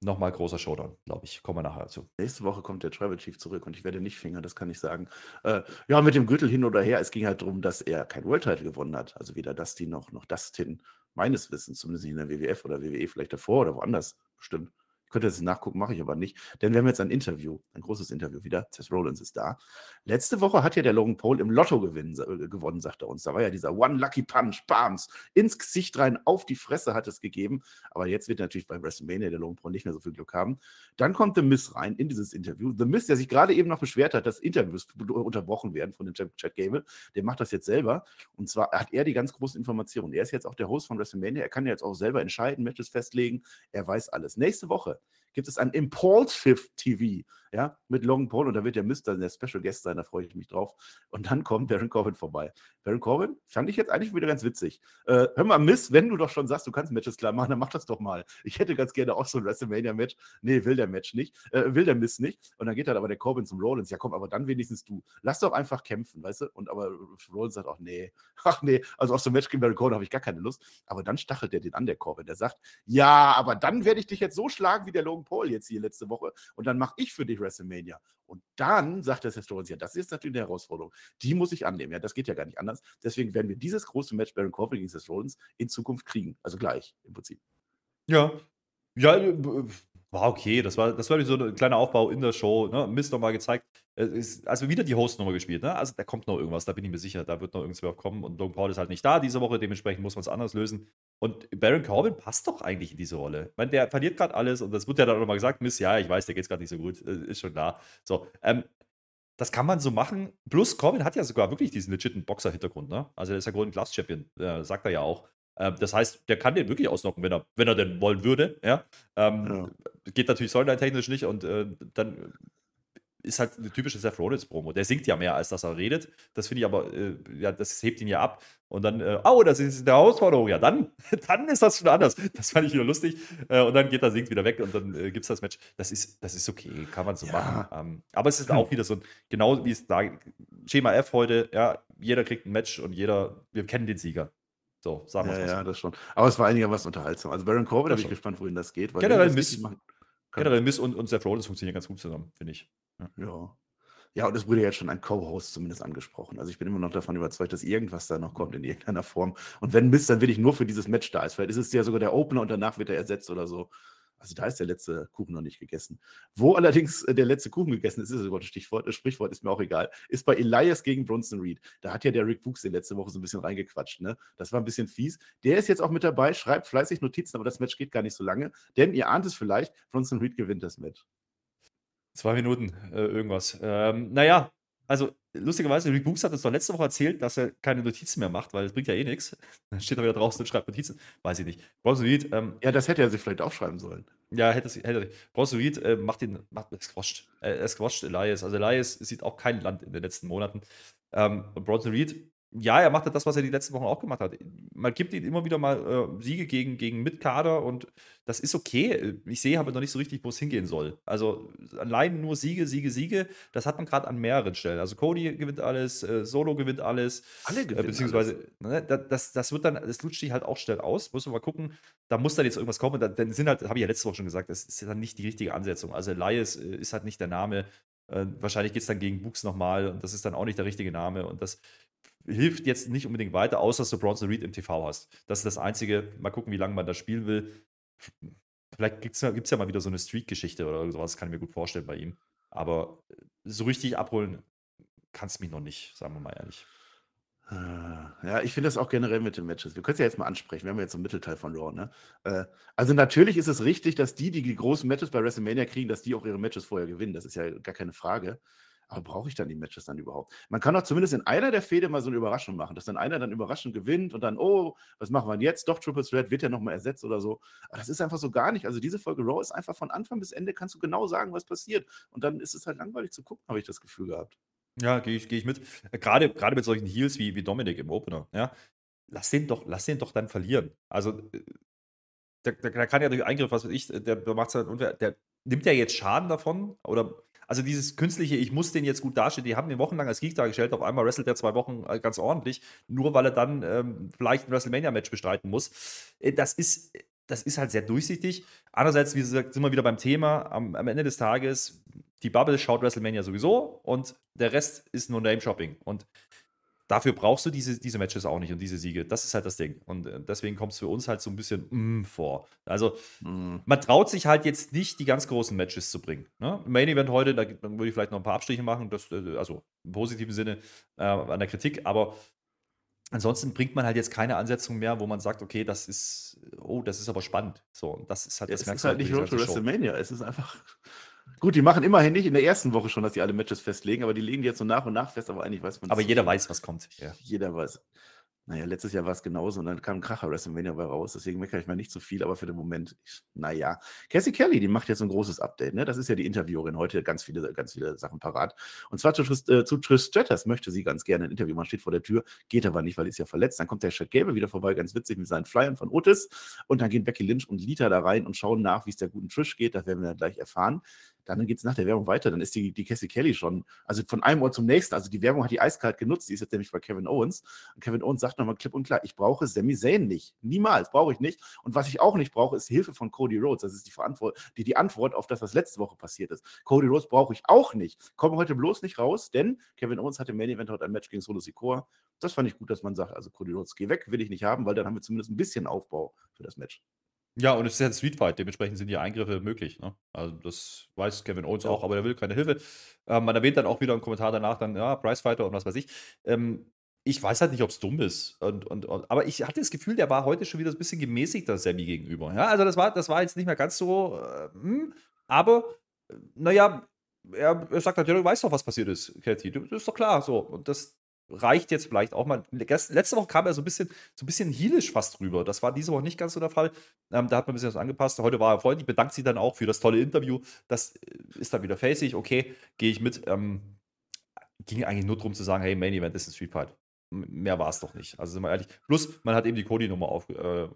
nochmal großer Showdown, glaube ich. Kommen wir nachher dazu. Nächste Woche kommt der Tribal Chief zurück und ich werde nicht fingern, das kann ich sagen. Äh, ja, mit dem Gürtel hin oder her. Es ging halt darum, dass er kein World Title gewonnen hat. Also weder Dusty noch, noch Dustin, meines Wissens, zumindest nicht in der WWF oder WWE, vielleicht davor oder woanders bestimmt. Könnte jetzt nachgucken, mache ich aber nicht. Denn wir haben jetzt ein Interview, ein großes Interview wieder. Seth Rollins ist da. Letzte Woche hat ja der Logan Paul im Lotto gewinnen, äh, gewonnen, sagt er uns. Da war ja dieser One Lucky Punch, Bams, ins Gesicht rein, auf die Fresse hat es gegeben. Aber jetzt wird natürlich bei WrestleMania der Logan Paul nicht mehr so viel Glück haben. Dann kommt The Miz rein in dieses Interview. The Miz, der sich gerade eben noch beschwert hat, dass Interviews unterbrochen werden von dem Chad Gable, der macht das jetzt selber. Und zwar hat er die ganz großen Informationen. Er ist jetzt auch der Host von WrestleMania. Er kann jetzt auch selber entscheiden, Matches festlegen. Er weiß alles. Nächste Woche gibt es ein Impulsive TV, ja, mit Logan Paul und da wird der Mister der Special Guest sein, da freue ich mich drauf. Und dann kommt Baron Corbin vorbei. Baron Corbin fand ich jetzt eigentlich wieder ganz witzig. Äh, hör mal, Miss, wenn du doch schon sagst, du kannst Matches klar machen, dann mach das doch mal. Ich hätte ganz gerne auch so ein WrestleMania-Match. Nee, will der Match nicht, äh, will der Miss nicht. Und dann geht dann aber der Corbin zum Rollins. Ja, komm, aber dann wenigstens du. Lass doch einfach kämpfen, weißt du? Und aber Rollins sagt auch, nee, ach nee, also auf so ein Match gegen Baron Corbin habe ich gar keine Lust. Aber dann stachelt er den an, der Corbin. Der sagt, ja, aber dann werde ich dich jetzt so schlagen wie der Logan Paul jetzt hier letzte Woche und dann mache ich für dich WrestleMania. Und dann sagt der Rollins, ja, das ist natürlich eine Herausforderung. Die muss ich annehmen. Ja, das geht ja gar nicht anders. Deswegen werden wir dieses große Match Baron Corbin gegen Seth Rollins in Zukunft kriegen. Also gleich im Prinzip. Ja. Ja, äh, war okay. Das war, das war so ein kleiner Aufbau in der Show. Ne? Mist nochmal gezeigt. Also wieder die Host-Nummer gespielt. Ne? Also da kommt noch irgendwas, da bin ich mir sicher. Da wird noch irgendwas kommen. Und Logan Paul ist halt nicht da diese Woche. Dementsprechend muss man es anders lösen. Und Baron Corbin passt doch eigentlich in diese Rolle. Ich meine, der verliert gerade alles. Und das wird ja dann auch nochmal gesagt. Mist, ja, ich weiß, der geht es gerade nicht so gut. Äh, Ist schon klar. So, ähm, das kann man so machen. Plus, Corbin hat ja sogar wirklich diesen legiten Boxer-Hintergrund. Ne? Also, er ist ja Golden Gloves Champion. Äh, sagt er ja auch. Ähm, das heißt, der kann den wirklich ausnocken, wenn er, wenn er denn wollen würde. Ja? Ähm, Geht natürlich storyline-technisch nicht und äh, dann ist halt eine typische Seth Rollins-Promo. Der singt ja mehr, als dass er redet. Das finde ich aber, äh, ja, das hebt ihn ja ab. Und dann, äh, oh, das ist eine Herausforderung. Ja, dann, dann ist das schon anders. Das fand ich wieder lustig. Äh, und dann geht er, singt wieder weg und dann äh, gibt es das Match. Das ist, das ist okay, kann man so Ja. machen. Ähm, aber es ist auch wieder so, ein- genau wie es da, Schema F heute, ja, jeder kriegt ein Match und jeder, wir kennen den Sieger. So, sagen wir Ja, es mal ja, so. das schon. Aber es war einigermaßen unterhaltsam. Also Baron Corbin, da bin ich gespannt, wohin das geht. Weil Generell Miss- Generell Miss und, und Seth Rollins funktionieren ganz gut zusammen, finde ich. Ja. Ja, und es wurde jetzt schon ein Co-Host zumindest angesprochen. Also ich bin immer noch davon überzeugt, dass irgendwas da noch kommt in irgendeiner Form. Und wenn Mist dann wirklich nur für dieses Match da ist, vielleicht ist es ja sogar der Opener und danach wird er ersetzt oder so. Also da ist der letzte Kuchen noch nicht gegessen. Wo allerdings äh, der letzte Kuchen gegessen ist, ist sogar das Stichwort, das Sprichwort ist mir auch egal, ist bei Elias gegen Bronson Reed. Da hat ja der Rick Books letzte Woche so ein bisschen reingequatscht. Ne? Das war ein bisschen fies. Der ist jetzt auch mit dabei, schreibt fleißig Notizen, aber das Match geht gar nicht so lange. Denn ihr ahnt es vielleicht, Bronson Reed gewinnt das Match. Zwei Minuten, äh, irgendwas. Ähm, naja, also lustigerweise, Rick Books hat uns doch letzte Woche erzählt, dass er keine Notizen mehr macht, weil es bringt ja eh nichts. Dann steht er wieder draußen und schreibt Notizen. Weiß ich nicht. Bronson Reed, ähm, Ja, das hätte er sich vielleicht aufschreiben sollen. ja, hätte es, hätte Bronson Reed äh, macht den, macht, er squasht. Äh, er squasht Elias. Also Elias sieht auch kein Land in den letzten Monaten. Ähm, und Bronson Reed ja, er macht halt das, was er die letzten Wochen auch gemacht hat. Man gibt ihm immer wieder mal äh, Siege gegen, gegen Mitkader und das ist okay. Ich sehe aber noch nicht so richtig, wo es hingehen soll. Also allein nur Siege, Siege, Siege, das hat man gerade an mehreren Stellen. Also Cody gewinnt alles, äh, Solo gewinnt alles. Alle Äh, gewinnen beziehungsweise, ne, da- das, das wird dann, das lutscht sich halt auch schnell aus. Muss man mal gucken. Da muss dann jetzt irgendwas kommen. Dann, dann sind halt, habe ich ja letzte Woche schon gesagt, das ist dann nicht die richtige Ansetzung. Also Elias äh, ist halt nicht der Name. Äh, wahrscheinlich geht es dann gegen Books nochmal und das ist dann auch nicht der richtige Name. Und das hilft jetzt nicht unbedingt weiter, außer dass du Bronson Reed im TV hast. Das ist das Einzige. Mal gucken, wie lange man das spielen will. Vielleicht gibt es ja, mal wieder so eine Streak-Geschichte oder sowas, kann ich mir gut vorstellen bei ihm. Aber so richtig abholen kannst du mich noch nicht, sagen wir mal ehrlich. Äh, Ja, ich finde das auch generell mit den Matches. Wir können es ja jetzt mal ansprechen. Wir haben ja jetzt so einen Mittelteil von Raw, ne? Äh, also natürlich ist es richtig, dass die, die die großen Matches bei WrestleMania kriegen, dass die auch ihre Matches vorher gewinnen. Das ist ja gar keine Frage. Aber brauche ich dann die Matches dann überhaupt? Man kann doch zumindest in einer der Fäde mal so eine Überraschung machen, dass dann einer dann überraschend gewinnt und dann, oh, was machen wir denn jetzt? Doch, Triple Threat wird ja nochmal ersetzt oder so. Aber das ist einfach so gar nicht. Also diese Folge Raw ist einfach von Anfang bis Ende, kannst du genau sagen, was passiert. Und dann ist es halt langweilig zu gucken, habe ich das Gefühl gehabt. Ja, gehe ich, geh ich mit. Äh, Gerade, gerade mit solchen Heels wie, wie Dominik im Opener, ja. Lass den doch, lass den doch dann verlieren. Also, äh, der, der, der kann ja durch Eingriff, was weiß ich, der, der macht halt unfair, der nimmt ja jetzt Schaden davon. Oder also dieses künstliche, ich muss den jetzt gut darstellen, die haben den wochenlang als Geek dargestellt, auf einmal wrestelt er zwei Wochen äh, ganz ordentlich, nur weil er dann ähm, vielleicht ein WrestleMania-Match bestreiten muss. Äh, Das ist, das ist halt sehr durchsichtig. Andererseits, wie gesagt, sind wir wieder beim Thema, am, am Ende des Tages, die Bubble schaut WrestleMania sowieso und der Rest ist nur Name-Shopping. Und dafür brauchst du diese, diese Matches auch nicht und diese Siege. Das ist halt das Ding. Und äh, deswegen kommt es für uns halt so ein bisschen mm, vor. Also, Hm. man traut sich halt jetzt nicht, die ganz großen Matches zu bringen. Ne? Im Main Event heute, da dann würde ich vielleicht noch ein paar Abstriche machen, das, äh, also im positiven Sinne äh, an der Kritik, aber ansonsten bringt man halt jetzt keine Ansetzung mehr, wo man sagt, okay, das ist, oh, das ist aber spannend. So, das ist halt, Ja, das es ist halt nicht Road to. WrestleMania. Es ist einfach. Gut, die machen immerhin nicht in der ersten Woche schon, dass sie alle Matches festlegen, aber die legen die jetzt so nach und nach fest, aber eigentlich weiß man Aber jeder weiß, was kommt. Ja. Jeder weiß. Naja, letztes Jahr war es genauso und dann kam ein Kracher WrestleMania bei raus, deswegen meckere ich mal nicht so viel, aber für den Moment, ich, naja. Cassie Kelly, die macht jetzt ein großes Update, ne? Das ist ja die Interviewerin heute, ganz viele, ganz viele Sachen parat. Und zwar zu, äh, zu Trish Stratus möchte sie ganz gerne ein Interview machen, steht vor der Tür, geht aber nicht, weil sie ist ja verletzt. Dann kommt der Chad Gable wieder vorbei, ganz witzig mit seinen Flyern von Otis. Und dann gehen Becky Lynch und Lita da rein und schauen nach, wie es der guten Trish geht. Das werden wir dann gleich erfahren. Dann geht es nach der Werbung weiter. Dann ist die, die Cassie Kelly schon, also von einem Ort zum nächsten. Also die Werbung hat die eiskalt genutzt. Die ist jetzt nämlich bei Kevin Owens. Und Kevin Owens sagt nochmal klipp und klar: Ich brauche Sami Zayn nicht. Niemals brauche ich nicht. Und was ich auch nicht brauche, ist Hilfe von Cody Rhodes. Das ist die, Verantwort die, die Antwort auf das, was letzte Woche passiert ist. Cody Rhodes brauche ich auch nicht. Komme heute bloß nicht raus, denn Kevin Owens hatte im Main Event heute ein Match gegen Solo Sikoa. Das fand ich gut, dass man sagt: Also Cody Rhodes, geh weg, will ich nicht haben, weil dann haben wir zumindest ein bisschen Aufbau für das Match. Ja, und es ist ja ein Street Fight, dementsprechend sind die Eingriffe möglich. Ne? Also das weiß Kevin Owens Ja. auch, aber er will keine Hilfe. Ähm, man erwähnt dann auch wieder im Kommentar danach dann, ja, Pricefighter und was weiß ich. Ähm, ich weiß halt nicht, ob es dumm ist. Und, und, und, aber ich hatte das Gefühl, der war heute schon wieder ein bisschen gemäßigter Sammy gegenüber. Ja, also das war, das war jetzt nicht mehr ganz so, äh, hm, aber äh, naja, er, er sagt halt, du weißt doch, was passiert ist. Du- Das ist doch klar. So. Und das reicht jetzt vielleicht auch mal. Letzte Woche kam er so ein bisschen, so ein bisschen heelisch fast drüber. Das war diese Woche nicht ganz so der Fall. Ähm, da hat man ein bisschen was angepasst. Heute war er freundlich, bedankt sich dann auch für das tolle Interview. Das äh, ist dann wieder facig. Okay, gehe ich mit. Ähm, ging eigentlich nur darum zu sagen, hey, Main Event ist ein Street Fight. Mehr war es doch nicht. Also sind wir ehrlich. Plus, man hat eben die Cody-Nummer auf, äh, ne,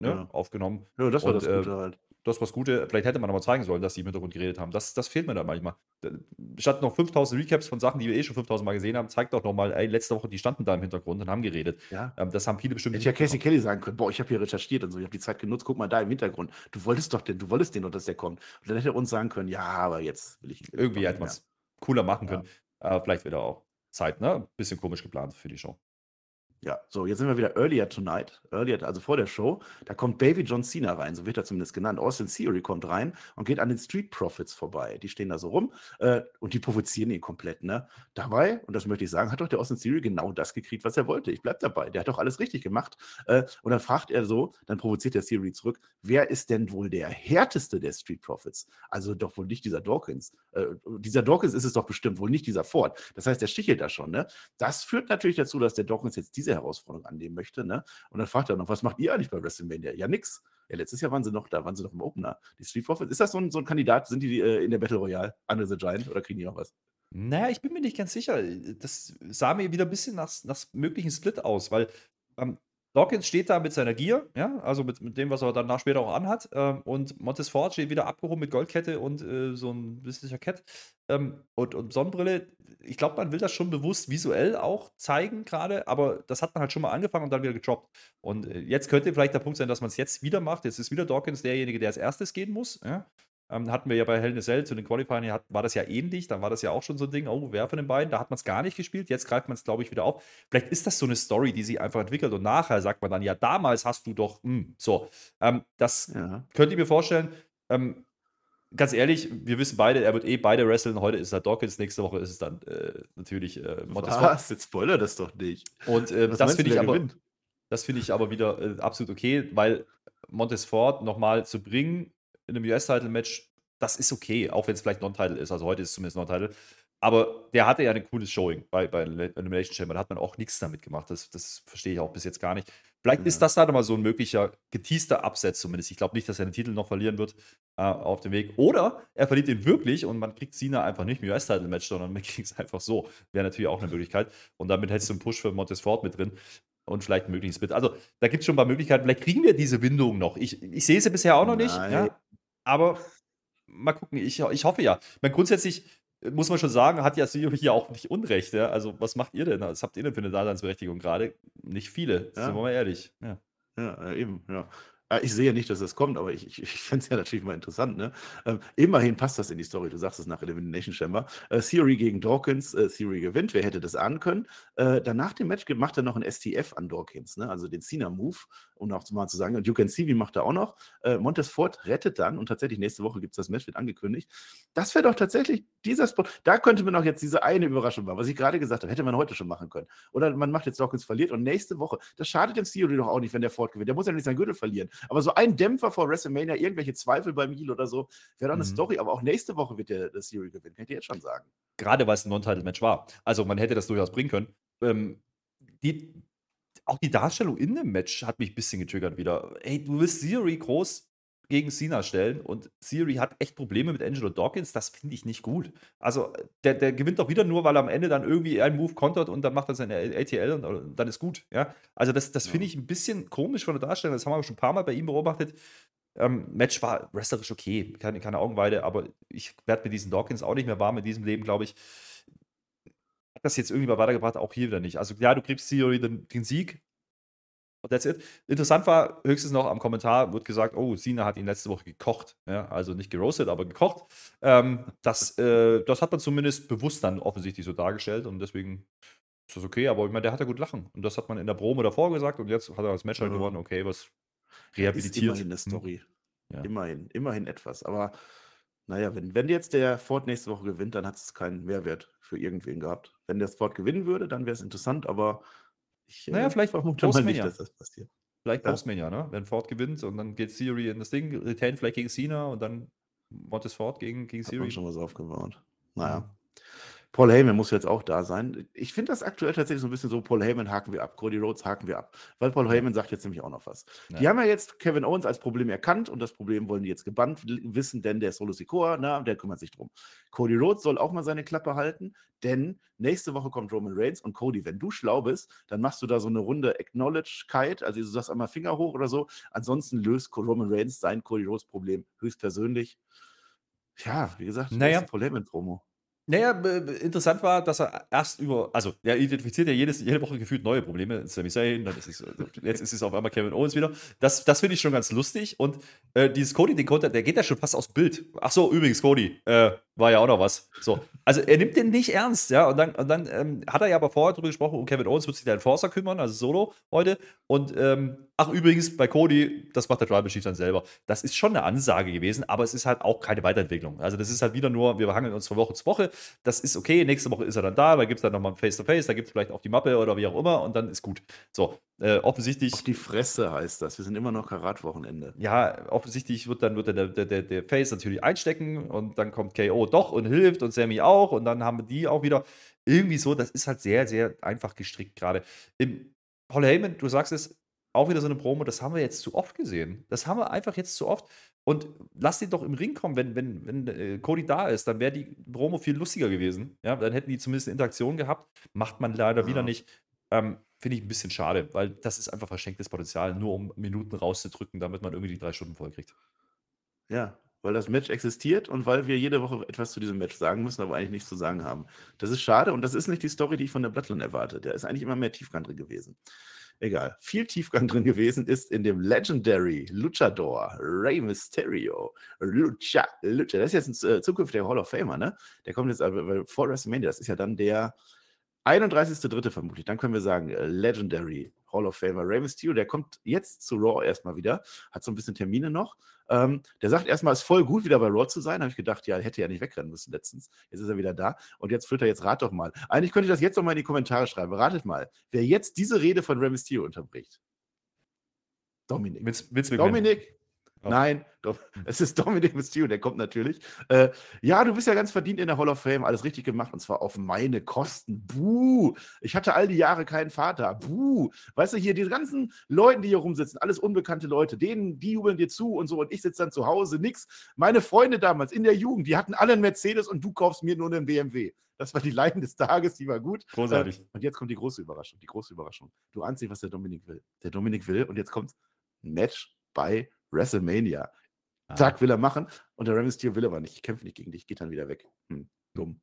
Ja. aufgenommen. Ja, das war Und, das äh, Gute halt. Das was Gute. Vielleicht hätte man aber zeigen sollen, dass die im Hintergrund geredet haben. Das, das fehlt mir dann manchmal. Da- Statt noch 5000 Recaps von Sachen, die wir eh schon 5000 Mal gesehen haben, zeigt doch nochmal, ey, letzte Woche, die standen da im Hintergrund und haben geredet. Ja. Ähm, das haben viele bestimmt Hätte ich ja Casey. Kelly sagen können, boah, ich habe hier recherchiert und so, ich habe die Zeit genutzt, guck mal da im Hintergrund. Du wolltest doch den, du wolltest den und dass der kommt. Und dann hätte er uns sagen können, ja, aber jetzt will ich Irgendwie hätte man es cooler machen Ja. können. Äh, vielleicht wieder auch Zeit, ne? Bisschen komisch geplant für die Show. Ja, so, jetzt sind wir wieder earlier tonight. Earlier, also vor der Show. Da kommt Baby John Cena rein, so wird er zumindest genannt. Austin Theory kommt rein und geht an den Street Profits vorbei. Die stehen da so rum äh, und die provozieren ihn komplett. Ne? Dabei, und das möchte ich sagen, hat doch der Austin Theory genau das gekriegt, was er wollte. Ich bleib dabei. Der hat doch alles richtig gemacht. Äh, und dann fragt er so, dann provoziert der Theory zurück, wer ist denn wohl der härteste der Street Profits? Also doch wohl nicht dieser Dawkins. Äh, dieser Dawkins ist es doch bestimmt wohl nicht dieser Ford. Das heißt, der stichelt da schon. Ne? Das führt natürlich dazu, dass der Dawkins jetzt diese Herausforderung annehmen möchte. Ne? Und dann fragt er noch, was macht ihr eigentlich bei WrestleMania? Ja, nix. Ja, letztes Jahr waren sie noch da, waren sie noch im Opener. Die Street Profits, ist das so ein, so ein Kandidat? Sind die äh, in der Battle Royale, Under the Giant, oder kriegen die noch was? Naja, ich bin mir nicht ganz sicher. Das sah mir wieder ein bisschen nach, nach möglichen Split aus, weil ähm, Dawkins steht da mit seiner Gier, ja, also mit, mit dem, was er danach später auch anhat. Ähm, und Montesfort steht wieder abgehoben mit Goldkette und äh, so ein bisschen Jackett ähm, und, und Sonnenbrille. Ich glaube, man will das schon bewusst visuell auch zeigen gerade, aber das hat man halt schon mal angefangen und dann wieder gedroppt. Und äh, jetzt könnte vielleicht der Punkt sein, dass man es jetzt wieder macht. Jetzt ist wieder Dawkins derjenige, der als erstes gehen muss. Ja? Ähm, hatten wir ja bei Hell in a Cell zu den Qualifiern, hat, war das ja ähnlich. Dann war das ja auch schon so ein Ding, oh, wer von den beiden? Da hat man es gar nicht gespielt. Jetzt greift man es, glaube ich, wieder auf. Vielleicht ist das so eine Story, die sich einfach entwickelt und nachher sagt man dann, ja, damals hast du doch, mh, hm, so. Ähm, das ja. könnt ihr mir vorstellen. Ähm, ganz ehrlich, wir wissen beide, er wird eh beide wresteln. Heute ist er Dawkins, nächste Woche ist es dann äh, natürlich äh, Montesfort. Was? Jetzt spoiler das doch nicht. Und äh, das finde ich aber. Das finde ich aber wieder äh, absolut okay, weil Montesfort nochmal zu bringen in einem US-Title-Match das ist okay, auch wenn es vielleicht Non-Title ist. Also heute ist es zumindest Non-Title. Aber der hatte ja ein cooles Showing bei, bei Elimination Chamber. Da hat man auch nichts damit gemacht. Das, das verstehe ich auch bis jetzt gar nicht. Vielleicht ja. ist das da nochmal so ein möglicher geteaster Absatz zumindest. Ich glaube nicht, dass er den Titel noch verlieren wird äh, auf dem Weg. Oder er verliert ihn wirklich und man kriegt Cena einfach nicht im US-Title-Match, sondern man kriegt es einfach so. Wäre natürlich auch eine Möglichkeit. Und damit hättest du einen Push für Montesfort mit drin und vielleicht einen möglichen Split. Also da gibt es schon ein paar Möglichkeiten. Vielleicht kriegen wir diese Windung noch. Ich, ich sehe sie bisher auch noch nicht. Ja, aber mal gucken, ich, ich hoffe ja. Ich grundsätzlich äh, muss man schon sagen, hat ja Sio hier auch nicht Unrecht. Ja? Also, was macht ihr denn? Was habt ihr denn für eine Daseinsberechtigung gerade? Nicht viele, ja. sind wir mal ehrlich. Ja. ja, eben, ja. Äh, ich sehe nicht, dass das kommt, aber ich, ich, ich fände es ja natürlich mal interessant. Ne? Ähm, immerhin passt das in die Story. Du sagst es nach Elimination Chamber. Äh, Theory gegen Dawkins. Äh, Theory gewinnt. Wer hätte das ahnen können? Äh, danach dem Match macht er noch ein STF an Dawkins, ne? also den Cena-Move, um auch mal zu sagen. Und You Can See, wie macht er auch noch. Äh, Montesfort rettet dann und tatsächlich nächste Woche gibt es das Match, wird angekündigt. Das wäre doch tatsächlich dieser Spot. Da könnte man auch jetzt diese eine Überraschung machen, was ich gerade gesagt habe. Hätte man heute schon machen können. Oder man macht jetzt Dawkins verliert und nächste Woche. Das schadet dem Theory doch auch nicht, wenn der Ford gewinnt. Der muss ja nicht seinen Gürtel verlieren. Aber so ein Dämpfer vor WrestleMania, irgendwelche Zweifel beim Heel oder so, wäre eine mhm. Story. Aber auch nächste Woche wird der, der Theory gewinnen, kann ich dir jetzt schon sagen. Gerade weil es ein Non-Title-Match war. Also man hätte das durchaus bringen können. Ähm, die, auch die Darstellung in dem Match hat mich ein bisschen getriggert wieder. Ey, du willst Theory groß gegen Cena stellen und Theory hat echt Probleme mit Angelo Dawkins, das finde ich nicht gut. Also der, der gewinnt doch wieder nur, weil er am Ende dann irgendwie einen Move kontert und dann macht er seine ATL und, und dann ist gut. Ja? Also das, das finde ich ein bisschen komisch von der Darstellung, das haben wir schon ein paar Mal bei ihm beobachtet. Ähm, Match war wrestlerisch okay, keine, keine Augenweide, aber ich werde mit diesen Dawkins auch nicht mehr warm in diesem Leben, glaube ich. Hat das jetzt irgendwie mal weitergebracht, auch hier wieder nicht. Also ja, du kriegst Theory den, den Sieg, That's it. Interessant war höchstens noch am Kommentar, wird gesagt, oh, Sina hat ihn letzte Woche gekocht. Ja, also nicht geroastet, aber gekocht. Ähm, das, äh, das hat man zumindest bewusst dann offensichtlich so dargestellt und deswegen ist das okay. Aber ich meine, der hat ja gut lachen. Und das hat man in der Promo davor gesagt und jetzt hat er das Match halt gewonnen. Okay, was rehabilitiert. Ist immerhin eine Story. Ja. Immerhin, immerhin etwas. Aber naja, wenn, wenn jetzt der Ford nächste Woche gewinnt, dann hat es keinen Mehrwert für irgendwen gehabt. Wenn der Ford gewinnen würde, dann wäre es interessant, aber ich naja, äh, vielleicht vermute mal nicht, dass das passiert. Vielleicht ja. Postmania, ne? Wenn Ford gewinnt und dann geht Theory in das Ding, Retain vielleicht gegen Cena und dann Montes Ford gegen, gegen Hat Theory. schon was aufgebaut. Naja. Mhm. Paul Heyman muss jetzt auch da sein. Ich finde das aktuell tatsächlich so ein bisschen so, Paul Heyman haken wir ab, Cody Rhodes haken wir ab. Weil Paul Heyman sagt jetzt nämlich auch noch was. Ja. Die haben ja jetzt Kevin Owens als Problem erkannt und das Problem wollen die jetzt gebannt wissen, denn der Solo Sikoa, na, der kümmert sich drum. Cody Rhodes soll auch mal seine Klappe halten, denn nächste Woche kommt Roman Reigns und Cody, wenn du schlau bist, dann machst du da so eine Runde Acknowledge-Kite, also du sagst einmal Finger hoch oder so. Ansonsten löst Roman Reigns sein Cody Rhodes Problem höchstpersönlich. Ja, wie gesagt, naja. Paul Heyman-Promo. Naja, interessant war, dass er erst über, also er identifiziert ja jedes, jede Woche gefühlt neue Probleme. Sami Zayn, dann ist es, jetzt ist es auf einmal Kevin Owens wieder. Das, das finde ich schon ganz lustig. Und äh, dieses Cody, den Konter, der geht ja schon fast aus Bild. Ach so, übrigens, Cody, äh, war ja auch noch was. So. Also er nimmt den nicht ernst, ja. Und dann, und dann ähm, hat er ja aber vorher darüber gesprochen, und Kevin Owens wird sich da Enforcer kümmern, also Solo heute. Und ähm, ach, übrigens, bei Cody, das macht der Tribal Chief dann selber. Das ist schon eine Ansage gewesen, aber es ist halt auch keine Weiterentwicklung. Also das ist halt wieder nur, wir hangeln uns von Woche zu Woche. Das ist okay, nächste Woche ist er dann da, da gibt es dann nochmal ein Face-to-Face, da gibt es vielleicht auch die Mappe oder wie auch immer und dann ist gut. So, äh, offensichtlich. Auf die Fresse heißt das. Wir sind immer noch Karat-Wochenende. Ja, offensichtlich wird dann wird der, der, der, der Face natürlich einstecken und dann kommt KO doch und hilft und Sammy auch und dann haben wir die auch wieder. Irgendwie so, das ist halt sehr, sehr einfach gestrickt gerade. Im Paul Heyman, du sagst es, auch wieder so eine Promo, das haben wir jetzt zu oft gesehen. Das haben wir einfach jetzt zu oft. Und lass den doch im Ring kommen, wenn, wenn, wenn äh, Cody da ist, dann wäre die Promo viel lustiger gewesen. Ja, dann hätten die zumindest eine Interaktion gehabt. Macht man leider Ja. wieder nicht. Ähm, Finde ich ein bisschen schade, weil das ist einfach verschenktes Potenzial, nur um Minuten rauszudrücken, damit man irgendwie die drei Stunden voll kriegt. Ja, weil das Match existiert und weil wir jede Woche etwas zu diesem Match sagen müssen, aber eigentlich nichts zu sagen haben. Das ist schade und das ist nicht die Story, die ich von der Bloodline erwarte. Da ist eigentlich immer mehr Tiefgang drin gewesen. Egal. Viel Tiefgang drin gewesen ist in dem Legendary Luchador Rey Mysterio. Lucha, Lucha. Das ist jetzt ein äh, zukünftiger Hall of Famer, ne? Der kommt jetzt weil vor WrestleMania. Das ist ja dann der 31.3. vermutlich. Dann können wir sagen, äh, Legendary Hall of Famer Rey Mysterio. Der kommt jetzt zu Raw erstmal wieder. Hat so ein bisschen Termine noch. Ähm, der sagt erstmal, es ist voll gut, wieder bei Raw zu sein. Habe ich gedacht, ja, hätte ja nicht wegrennen müssen letztens. Jetzt ist er wieder da. Und jetzt führt er jetzt, rat doch mal. Eigentlich könnte ich das jetzt noch mal in die Kommentare schreiben. Ratet mal, wer jetzt diese Rede von Rey Mysterio unterbricht. Dominik. Vince McMahon. Dominik. Nein, es ist Dominik Mysterio, der kommt natürlich. Äh, ja, du bist ja ganz verdient in der Hall of Fame, alles richtig gemacht und zwar auf meine Kosten. Buh! Ich hatte all die Jahre keinen Vater. Buh! Weißt du, hier die ganzen Leute, die hier rumsitzen, alles unbekannte Leute, denen, die jubeln dir zu und so und ich sitze dann zu Hause, nix. Meine Freunde damals in der Jugend, die hatten alle einen Mercedes und du kaufst mir nur einen BMW. Das war die Leiden des Tages, die war gut. Großartig. Äh, und jetzt kommt die große Überraschung, die große Überraschung. Du ahnst nicht, was der Dominik will. Der Dominik will und jetzt kommt ein Match bei WrestleMania. Ah. Zack, will er machen und der Rey Mysterio will aber nicht. Ich kämpfe nicht gegen dich, geht dann wieder weg. Hm, dumm.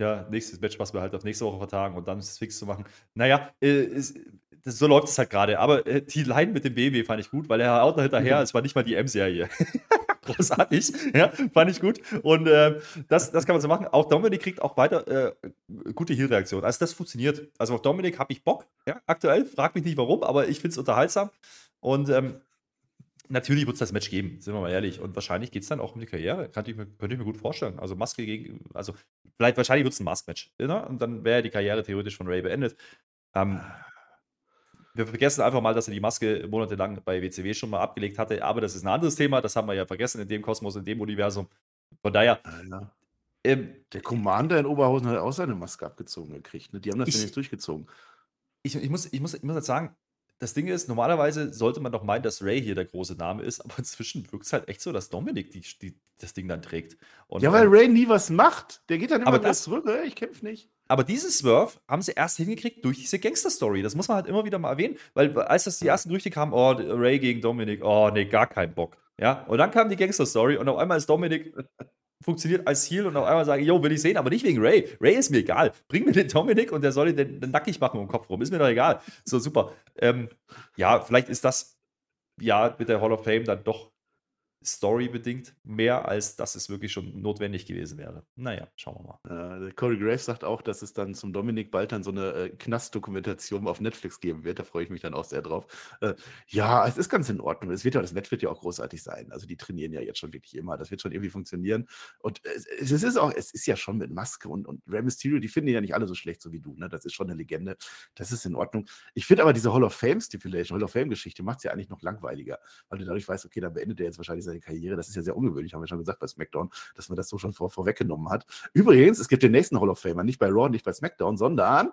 Ja, nächstes Match, was wir halt auf nächste Woche vertagen und dann ist es fix zu machen. Naja, äh, ist, das, so läuft es halt gerade. Aber äh, die Line mit dem BMW fand ich gut, weil er haut noch hinterher, es war nicht mal die M-Serie. Großartig, ja, fand ich gut. Und äh, das, das kann man so machen. Auch Dominik kriegt auch weiter äh, gute Heal-Reaktionen. Also das funktioniert. Also auf Dominik habe ich Bock, ja, aktuell. Frag mich nicht warum, aber ich finde es unterhaltsam. Und ähm, natürlich wird es das Match geben, sind wir mal ehrlich. Und wahrscheinlich geht es dann auch um die Karriere. Könnte ich, mir, könnte ich mir gut vorstellen. Also Maske gegen, also vielleicht wahrscheinlich wird es ein Mask-Match. Ne? Und dann wäre die Karriere theoretisch von Ray beendet. Ähm, wir vergessen einfach mal, dass er die Maske monatelang bei WCW schon mal abgelegt hatte. Aber das ist ein anderes Thema. Das haben wir ja vergessen in dem Kosmos, in dem Universum. Von daher, Ja. ähm, Der Commander in Oberhausen hat auch seine Maske abgezogen gekriegt. Ne? Die haben das Ich- ja jetzt durchgezogen. ich, ich, muss, ich, muss, ich muss jetzt sagen, das Ding ist, normalerweise sollte man doch meinen, dass Ray hier der große Name ist, aber inzwischen wirkt es halt echt so, dass Dominik die, die, das Ding dann trägt. Und, Ja, weil ähm, Ray nie was macht. Der geht dann immer das- zurück. Äh, Ich kämpfe nicht. Aber diesen Swerve haben sie erst hingekriegt durch diese Gangster-Story. Das muss man halt immer wieder mal erwähnen, weil als das die ersten Gerüchte kamen, oh, Ray gegen Dominik, oh, nee, gar kein Bock. Ja, und dann kam die Gangster-Story und auf einmal ist Dominik funktioniert als Heal und auf einmal sage yo, will ich sehen, aber nicht wegen Ray. Ray ist mir egal. Bring mir den Dominik und der soll den, nackig machen um Kopf rum. Ist mir doch egal. So, super. Ähm, ja, vielleicht ist das ja mit der Hall of Fame dann doch storybedingt mehr, als dass es wirklich schon notwendig gewesen wäre. Naja, schauen wir mal. Äh, Corey Graves sagt auch, dass es dann zum Dominik bald dann so eine äh, Knastdokumentation auf Netflix geben wird. Da freue ich mich dann auch sehr drauf. Äh, ja, es ist ganz in Ordnung. Es wird ja, das Match wird ja auch großartig sein. Also die trainieren ja jetzt schon wirklich immer. Das wird schon irgendwie funktionieren. Und es, es ist auch, es ist ja schon mit Maske und, und Rey Mysterio, die finden ja nicht alle so schlecht, so wie du. Ne? Das ist schon eine Legende. Das ist in Ordnung. Ich finde aber diese Hall of Fame Stipulation, Hall of Fame Geschichte macht es ja eigentlich noch langweiliger, weil du dadurch weißt, okay, dann beendet er jetzt wahrscheinlich seine Karriere. Das ist ja sehr ungewöhnlich, haben wir schon gesagt bei SmackDown, dass man das so schon vor, vorweggenommen hat. Übrigens, es gibt den nächsten Hall of Famer, nicht bei Raw, nicht bei SmackDown, sondern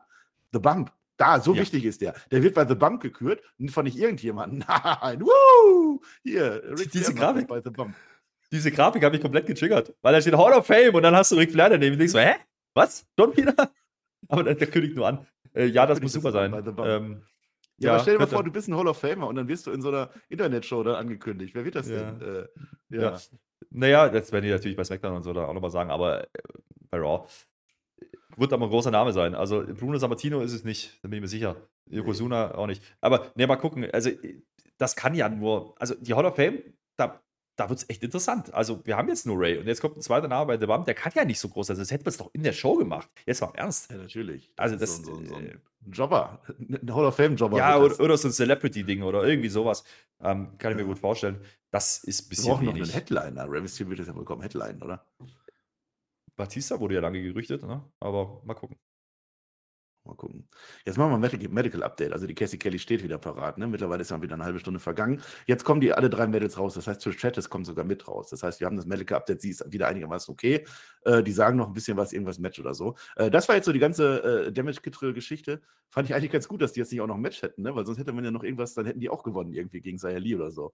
The Bump. Da, so Ja. wichtig ist der. Der wird bei The Bump gekürt, von nicht irgendjemandem. Nein, woo! Hier, Ric Diese Grafik. bei The Bump. Diese Grafik habe ich komplett getriggert, weil da steht Hall of Fame und dann hast du Ric Flair daneben und denkst so, hä? Was? Schon wieder? Aber der, der kündigt nur an. Äh, ja, das muss super sein. bei The Bump. Ähm, Ja, aber stell dir mal vor, du bist ein Hall of Famer und dann wirst du in so einer Internetshow dann angekündigt. Wer wird das denn? Äh, Ja. ja. Naja, das werden die natürlich bei SmackDown und so da auch nochmal sagen, aber äh, bei Raw wird aber ein großer Name sein. Also Bruno Sammartino ist es nicht, da bin ich mir sicher. Yokozuna auch nicht. Aber ne, mal gucken. Also das kann ja nur, also die Hall of Fame, da, da wird es echt interessant. Also wir haben jetzt nur Ray und jetzt kommt ein zweiter Name bei The Bump, der kann ja nicht so groß sein. Das hätten wir es doch in der Show gemacht. Jetzt mal im Ernst. Ja, natürlich. Also das, so, so, so äh, ein Jobber. Ein Hall of Fame-Jobber. Ja, oder, oder so ein Celebrity-Ding oder irgendwie sowas. Ähm, kann ich mir gut vorstellen. Das ist ein Wir bisschen brauchen noch einen wenig. Headliner. Rey Mysterio wird das ja bekommen, Headline, oder? Batista wurde ja lange gerüchtet, ne? aber mal gucken. Mal gucken. Jetzt machen wir ein Medical, Medical Update. Also die Cassie Kelly steht wieder parat. Ne? Mittlerweile ist ja wieder eine halbe Stunde vergangen. Jetzt kommen die alle drei Mädels raus. Das heißt, Trish Stratus kommt sogar mit raus. Das heißt, wir haben das Medical Update. Sie ist wieder einigermaßen okay. Äh, die sagen noch ein bisschen was, irgendwas Match oder so. Äh, das war jetzt so die ganze äh, Damage Control Geschichte. Fand ich eigentlich ganz gut, dass die jetzt nicht auch noch ein Match hätten, ne? weil sonst hätte man ja noch irgendwas, dann hätten die auch gewonnen irgendwie gegen Zaya Lee oder so.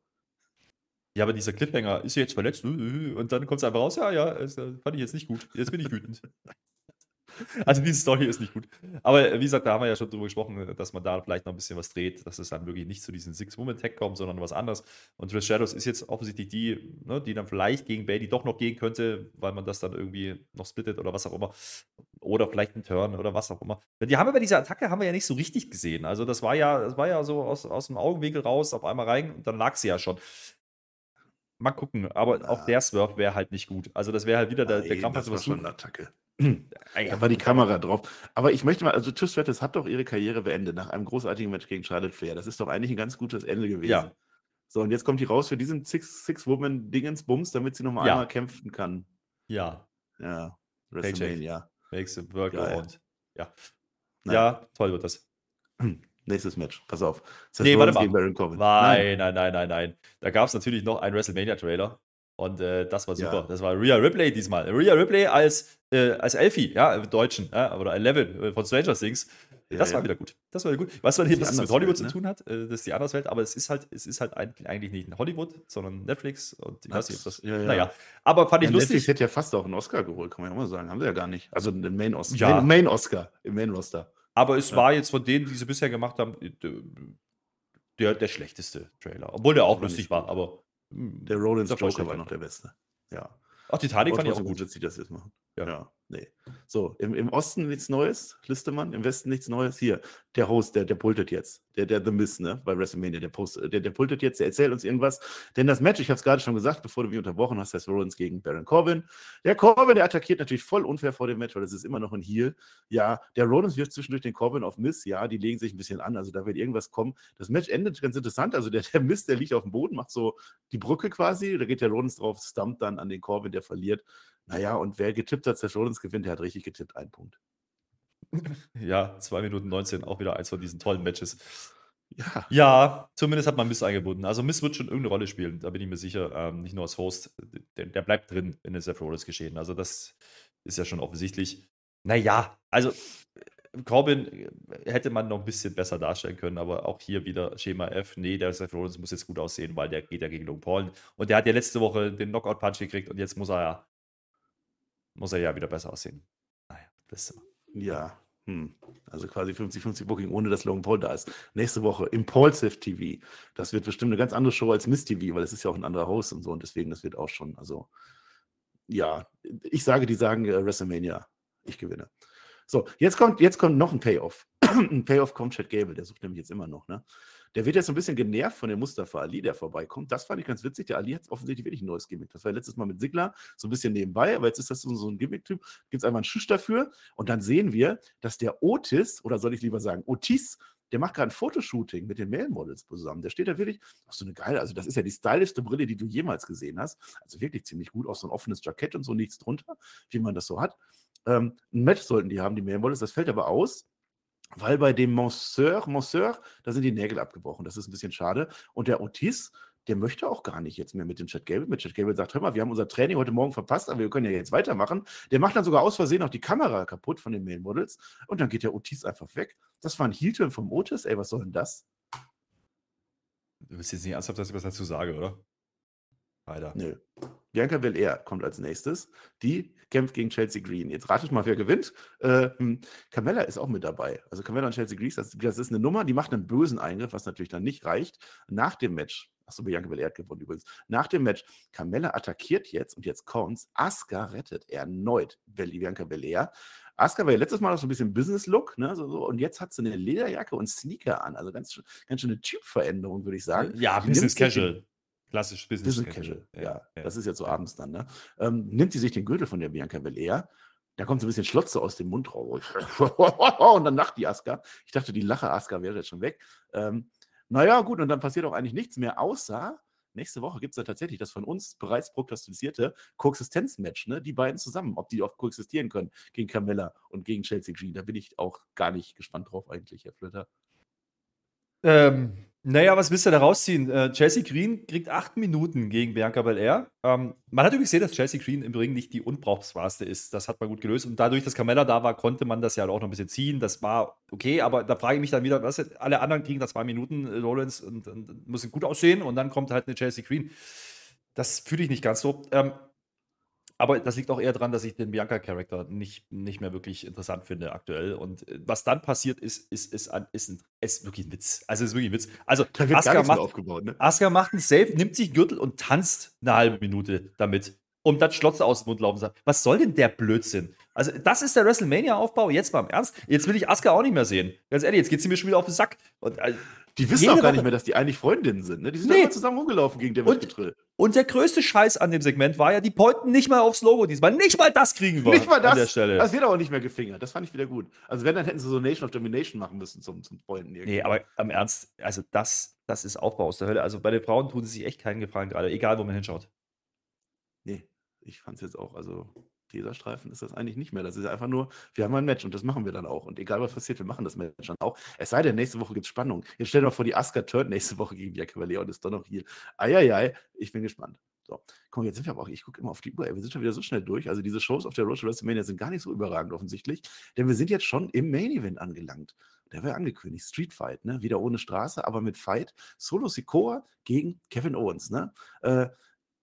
Ja, aber dieser Cliffhanger ist jetzt verletzt und dann kommt es einfach raus. Ja, ja, das äh, fand ich jetzt nicht gut. Jetzt bin ich wütend. Also diese Story ist nicht gut. Aber wie gesagt, da haben wir ja schon drüber gesprochen, dass man da vielleicht noch ein bisschen was dreht, dass es dann wirklich nicht zu diesem Six-Woman-Tag kommt, sondern was anderes. Und Trish Shadows ist jetzt offensichtlich die, ne, die dann vielleicht gegen Bailey doch noch gehen könnte, weil man das dann irgendwie noch splittet oder was auch immer. Oder vielleicht einen Turn oder was auch immer. Die haben wir bei dieser Attacke haben wir ja nicht so richtig gesehen. Also das war ja, das war ja so aus, aus dem Augenwinkel raus, auf einmal rein und dann lag sie ja schon. Mal gucken, aber auch der Swerve wäre halt nicht gut. Also das wäre halt wieder der, der Krampf, das war schon eine Attacke. Da war die Kamera drauf. Aber ich möchte mal, also Trish Stratus hat doch ihre Karriere beendet nach einem großartigen Match gegen Charlotte Flair. Das ist doch eigentlich ein ganz gutes Ende gewesen. Ja. So, und jetzt kommt die raus für diesen Six-Woman-Dingens-Bums, damit sie nochmal Ja. einmal kämpfen kann. Ja, Ja. WrestleMania. makes it work around. Ja. Nein. ja, toll wird das. Nächstes Match, pass auf. Seth Nee, warte Rollins mal. gegen Baron Corbin. Nein, nein, nein, nein, nein. Da gab es natürlich noch einen WrestleMania-Trailer. Und äh, das war super. Ja. Das war Rhea Ripley diesmal. Rhea Ripley als, äh, als Elfie, ja, im Deutschen, ja, oder Eleven äh, von Stranger Things. Ja, das war ja. wieder gut. Das war wieder gut. Weißt du, was es mit Hollywood ne? zu tun hat? Äh, das ist die Anderswelt, aber es ist halt, es ist halt eigentlich nicht Hollywood, sondern Netflix. Und ich weiß nicht, ob das. Ja, ja. Naja, aber fand ich Ja, Netflix lustig. hätte ja fast auch einen Oscar geholt, kann man ja auch mal sagen. Haben sie ja gar nicht. Also den Main Oscar. Ja. Main, Main Oscar, im Main Roster. Aber es war jetzt von denen, die sie bisher gemacht haben, äh, der, der schlechteste Trailer. Obwohl der auch lustig war, aber. Hm, Der Rollins Joker war noch der Beste. Ja. Ach, Titanic fand ich auch gut. witzig, dass sie das machen. Ja. Ja. nee. So, im, im Osten nichts Neues, Listemann, im Westen nichts Neues. Hier, der Host, der, der pultet jetzt. Der, der The Miss, ne, bei WrestleMania, der, Post, der, der pultet jetzt, der erzählt uns irgendwas. Denn das Match, ich habe es gerade schon gesagt, bevor du mich unterbrochen hast, Seth Rollins gegen Baron Corbin. Der Corbin, der attackiert natürlich voll unfair vor dem Match, weil das ist immer noch ein Heel. Ja, der Rollins wirft zwischendurch den Corbin auf Miss. Ja, die legen sich ein bisschen an, also da wird irgendwas kommen. Das Match endet ganz interessant. Also der, der Miss, der liegt auf dem Boden, macht so die Brücke quasi. Da geht der Rollins drauf, stumpt dann an den Corbin, der verliert. Naja, und wer getippt hat, Seth Rollins gewinnt, der hat richtig getippt, ein Punkt. Ja, 2 Minuten 19, auch wieder eins von diesen tollen Matches. Ja, Ja, zumindest hat man Miss eingebunden. Also Miss wird schon irgendeine Rolle spielen, da bin ich mir sicher. Ähm, nicht nur als Host, der, der bleibt drin in den Seth Rollins geschehen. Also das ist ja schon offensichtlich. Naja, also äh, Corbin äh, hätte man noch ein bisschen besser darstellen können, aber auch hier wieder Schema F. Nee, der Seth Rollins muss jetzt gut aussehen, weil der geht ja gegen Logan Paul. Und der hat ja letzte Woche den Knockout-Punch gekriegt und jetzt muss er ja, muss er ja wieder besser aussehen. Naja, das ist ja. Hm. Also quasi 50-50 Booking, ohne dass Logan Paul da ist. Nächste Woche Impulsive TV. Das wird bestimmt eine ganz andere Show als Miss TV, weil es ist ja auch ein anderer Host und so und deswegen, das wird auch schon, also ja, ich sage, die sagen äh, WrestleMania, ich gewinne. So, jetzt kommt, jetzt kommt noch ein Payoff. ein Payoff kommt Chad Gable, der sucht nämlich jetzt immer noch, ne? Der wird jetzt ein bisschen genervt von dem Mustafa Ali, der vorbeikommt. Das fand ich ganz witzig. Der Ali hat offensichtlich wirklich ein neues Gimmick. Das war letztes Mal mit Sigler so ein bisschen nebenbei, aber jetzt ist das so, ein Gimmick-Typ. Gibt es einfach einen Schisch dafür. Und dann sehen wir, dass der Otis, oder soll ich lieber sagen, Otis, der macht gerade ein Fotoshooting mit den Male-Models zusammen. Der steht da wirklich, ach so eine geile, also das ist ja die stylischste Brille, die du jemals gesehen hast. Also wirklich ziemlich gut, auch so ein offenes Jackett und so, nichts drunter, wie man das so hat. Ähm, ein Match sollten die haben, die Male-Models, das fällt aber aus, weil bei dem Monsieur, Monsieur, da sind die Nägel abgebrochen. Das ist ein bisschen schade. Und der Otis, der möchte auch gar nicht jetzt mehr mit dem Chat Gable. Mit Chat Gable sagt, hör mal, wir haben unser Training heute Morgen verpasst, aber wir können ja jetzt weitermachen. Der macht dann sogar aus Versehen auch die Kamera kaputt von den Main Models und dann geht der Otis einfach weg. Das war ein Heel-Turn vom Otis. Ey, was soll denn das? Du willst jetzt nicht ernsthaft, dass ich was dazu sage, oder? Alter. Nö. Bianca Belair kommt als nächstes. Die kämpft gegen Chelsea Green. Jetzt ratet mal, wer gewinnt. Äh, Carmella ist auch mit dabei. Also Carmella und Chelsea Green, das, das ist eine Nummer, die macht einen bösen Eingriff, was natürlich dann nicht reicht. Nach dem Match, achso, Bianca Belair hat gewonnen übrigens. Nach dem Match, Carmella attackiert jetzt und jetzt kommt's. Asuka rettet erneut Bianca Belair. Asuka war ja letztes Mal noch so ein bisschen Business-Look, ne, so, so, und jetzt hat sie eine Lederjacke und Sneaker an. Also ganz, schön- ganz schöne Typveränderung, würde ich sagen. Ja, Business Casual. Klassisch Business, Business Casual, ja. Das ist jetzt so abends dann, ne? Ähm, nimmt sie sich den Gürtel von der Bianca Belair. Da kommt so ein bisschen Schlotze aus dem Mund raus. und dann lacht die Aska. Ich dachte, die Lache Aska wäre jetzt schon weg. Ähm, naja, gut, und dann passiert auch eigentlich nichts mehr, außer nächste Woche gibt es dann tatsächlich das von uns bereits prognostizierte Koexistenz-Match, ne? Die beiden zusammen, ob die auch koexistieren können gegen Carmella und gegen Chelsea Green. Da bin ich auch gar nicht gespannt drauf, eigentlich, Herr Flöter. Ähm, naja, was willst du da rausziehen? Äh, Chelsea Green kriegt acht Minuten gegen Bianca Belair. Ähm, man hat übrigens gesehen, dass Chelsea Green im Ring nicht die unbrauchbarste ist. Das hat man gut gelöst. Und dadurch, dass Carmella da war, konnte man das ja auch noch ein bisschen ziehen. Das war okay, aber da frage ich mich dann wieder, was alle anderen kriegen da zwei Minuten, äh, Rollins, und, und, und müssen gut aussehen. Und dann kommt halt eine Chelsea Green. Das fühle ich nicht ganz so. Ähm, aber das liegt auch eher daran, dass ich den Bianca-Charakter nicht, nicht mehr wirklich interessant finde aktuell. Und äh, was dann passiert ist, ist, ist, ist, ist, ist wirklich ein Witz. Also ist wirklich ein Witz. Also Asuka macht, aufgebaut, ne? Asuka macht einen Save, nimmt sich einen Gürtel und tanzt eine halbe Minute damit. Um dann Schlotze aus dem Mund laufen zu lassen. Was soll denn der Blödsinn? Also, das ist der WrestleMania-Aufbau. Jetzt mal im Ernst. Jetzt will ich Asuka auch nicht mehr sehen. Ganz ehrlich, jetzt geht sie mir schon wieder auf den Sack. Und, äh, Die wissen auch gar nicht mehr, dass die eigentlich Freundinnen sind. Ne? Die sind Nee. immer zusammen rumgelaufen gegen Damage Und- und der größte Scheiß an dem Segment war ja, die pointen nicht mal aufs Logo diesmal. Nicht mal das kriegen wir Nicht mal das. an der Stelle. Das wird aber nicht mehr gefingert. Das fand ich wieder gut. Also, wenn, dann hätten sie so Nation of Domination machen müssen zum, zum Freunden. irgendwie. Nee, aber am Ernst, also das, das ist Aufbau aus der Hölle. Also bei den Frauen tun sie sich echt keinen Gefallen gerade, egal wo man hinschaut. Nee, ich fand es jetzt auch, also Teserstreifen ist das eigentlich nicht mehr. Das ist einfach nur, wir haben ein Match und das machen wir dann auch. Und egal was passiert, wir machen das Match dann auch. Es sei denn, nächste Woche gibt es Spannung. Jetzt stell dir mal vor, die Asuka turnt nächste Woche gegen Bianca Belair und ist doch noch hier. Eieiei, ich bin gespannt. So, komm, jetzt sind wir aber auch, ich gucke immer auf die Uhr, ey, wir sind schon wieder so schnell durch. Also diese Shows auf der Road to WrestleMania sind gar nicht so überragend offensichtlich, denn wir sind jetzt schon im Main Event angelangt. Der war angekündigt, Street Fight, ne? Wieder ohne Straße, aber mit Fight. Solo Sikoa gegen Kevin Owens, ne? Äh,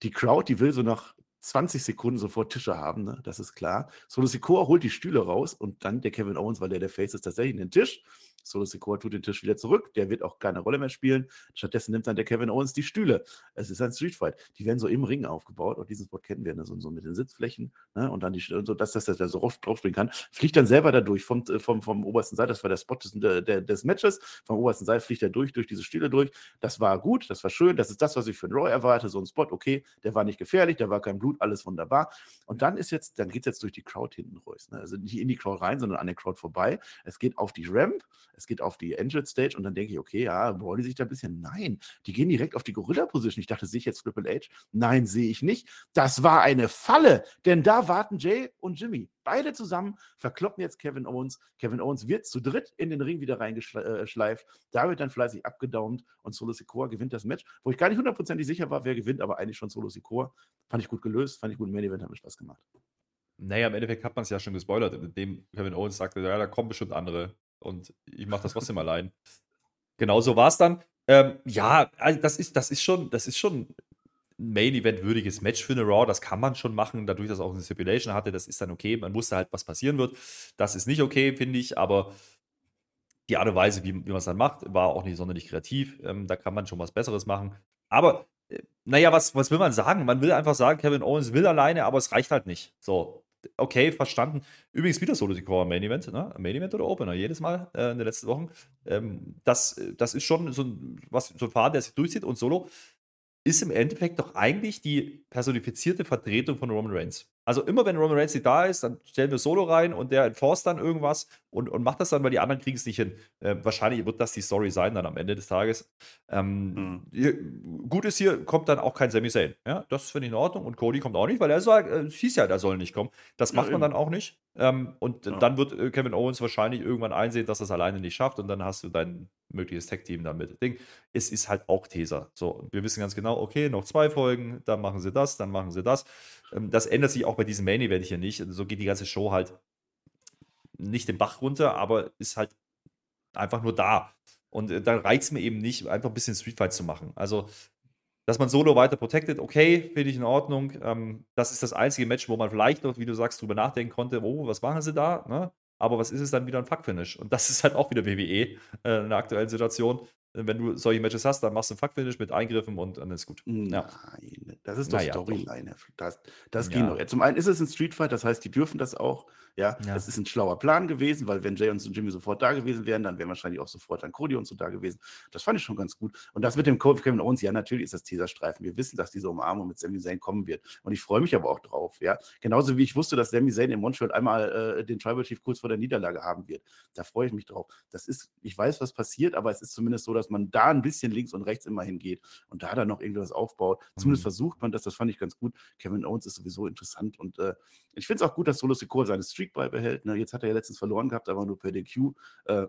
die Crowd, die will so nach 20 Sekunden sofort Tische haben, ne? das ist klar. Solo Sikoa holt die Stühle raus und dann der Kevin Owens, weil der der Face ist, tatsächlich den Tisch. Solo Sikoa tut den Tisch wieder zurück, der wird auch keine Rolle mehr spielen. Stattdessen nimmt dann der Kevin Owens die Stühle. Es ist ein Streetfight. Die werden so im Ring aufgebaut. Und diesen Spot kennen wir, ne? so, so mit den Sitzflächen ne? und dann die Stühle, und so, dass, dass der so rauf- draufspringen kann. Fliegt dann selber da durch vom, äh, vom, vom obersten Seil. Das war der Spot des, der, des Matches. Vom obersten Seil fliegt er durch, durch diese Stühle durch. Das war gut, das war schön. Das ist das, was ich für einen Raw erwarte. So ein Spot, okay, der war nicht gefährlich, da war kein Blut, alles wunderbar. Und dann ist jetzt, dann geht es jetzt durch die Crowd hinten raus. Ne? Also nicht in die Crowd rein, sondern an der Crowd vorbei. Es geht auf die Ramp, es geht auf die Engine Stage und dann denke ich, okay, ja, wollen die sich da ein bisschen? Nein, die gehen direkt auf die Gorilla-Position. Ich dachte, sehe ich jetzt Triple H? Nein, sehe ich nicht. Das war eine Falle, denn da warten Jay und Jimmy. Beide zusammen verkloppen jetzt Kevin Owens. Kevin Owens wird zu dritt in den Ring wieder reingeschleift. Da wird dann fleißig abgedaumt und Solo Sikoa gewinnt das Match, wo ich gar nicht hundertprozentig sicher war, wer gewinnt, aber eigentlich schon Solo Sikoa. Fand ich gut gelöst, fand ich gut im Main Event, hat mir Spaß gemacht. Naja, im Endeffekt hat man es ja schon gespoilert, indem Kevin Owens sagte, ja, da kommen bestimmt andere und ich mache das trotzdem allein. Genau so war es dann. Ähm, ja, also das ist, das ist schon, das ist schon ein Main-Event-würdiges Match für eine Raw. Das kann man schon machen, dadurch, dass auch eine Stipulation hatte. Das ist dann okay. Man wusste halt, was passieren wird. Das ist nicht okay, finde ich, aber die Art und Weise, wie, wie man es dann macht, war auch nicht sonderlich kreativ. Ähm, da kann man schon was Besseres machen. Aber, äh, naja, was, was will man sagen? Man will einfach sagen, Kevin Owens will alleine, aber es reicht halt nicht. So, okay, verstanden. Übrigens wieder Solo im Main Event, ne? Main Event oder Opener, jedes Mal äh, in den letzten Wochen. Ähm, das, das ist schon so ein, was, so ein Faden, der sich durchzieht und Solo ist im Endeffekt doch eigentlich die personifizierte Vertretung von Roman Reigns. Also immer wenn Roman Reigns da ist, dann stellen wir Solo rein und der enforst dann irgendwas und, und macht das dann, weil die anderen kriegen es nicht hin. Äh, wahrscheinlich wird das die Story sein dann am Ende des Tages. Ähm, hier, gut ist hier, kommt dann auch kein Sami Zayn. Ja, das finde ich in Ordnung und Cody kommt auch nicht, weil er sagt, äh, es hieß ja, der soll nicht kommen. Das Ja, macht man eben. dann auch nicht. Ähm, und Ja. dann wird äh, Kevin Owens wahrscheinlich irgendwann einsehen, dass er es alleine nicht schafft und dann hast du dein mögliches Tag-Team damit. Ding. Es ist halt auch Teaser. So, wir wissen ganz genau, okay, noch zwei Folgen, dann machen sie das, dann machen sie das. Ähm, das ändert sich auch bei diesem Main Event hier nicht. So geht die ganze Show halt nicht den Bach runter, aber ist halt einfach nur da. Und äh, da reicht es mir eben nicht, einfach ein bisschen Street Fight zu machen. Also, dass man Solo weiter protected, okay, finde ich in Ordnung. Ähm, das ist das einzige Match, wo man vielleicht noch, wie du sagst, drüber nachdenken konnte, oh, was machen sie da? Ne? Aber was ist es dann wieder ein Fuck-Finish? Und das ist halt auch wieder WWE äh, in der aktuellen Situation. Äh, Wenn du solche Matches hast, dann machst du ein Fuck-Finish mit Eingriffen und dann ist gut. Ja. Nein, das ist doch Naja, Storyline. Das, das Ja. geht noch. Zum einen ist es ein Street Fight, das heißt, die dürfen das auch. Ja, Ja. das ist ein schlauer Plan gewesen, weil wenn Jay und Jimmy sofort da gewesen wären, dann wären wahrscheinlich auch sofort dann Cody und so da gewesen. Das fand ich schon ganz gut. Und das mit dem Code Kevin Owens, ja, natürlich ist das Teaserstreifen. Wir wissen, dass diese Umarmung mit Sami Zayn kommen wird. Und ich freue mich aber auch drauf, ja. Genauso wie ich wusste, dass Sami Zayn im Montreal einmal äh, den Tribal Chief kurz vor der Niederlage haben wird. Da freue ich mich drauf. Das ist, ich weiß, was passiert, aber es ist zumindest so, dass man da ein bisschen links und rechts immer hingeht und da dann noch irgendwas aufbaut. Zumindest Mhm. versucht man das, das fand ich ganz gut. Kevin Owens ist sowieso interessant und äh, ich finde es auch gut, dass Solo Sikoa seine Streak beibehält. Ne? Jetzt hat er ja letztens verloren gehabt, aber nur per DQ. Äh,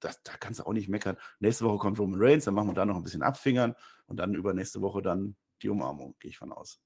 das, da kannst du auch nicht meckern. Nächste Woche kommt Roman Reigns, dann machen wir da noch ein bisschen abfingern und dann übernächste Woche dann die Umarmung, gehe ich von aus.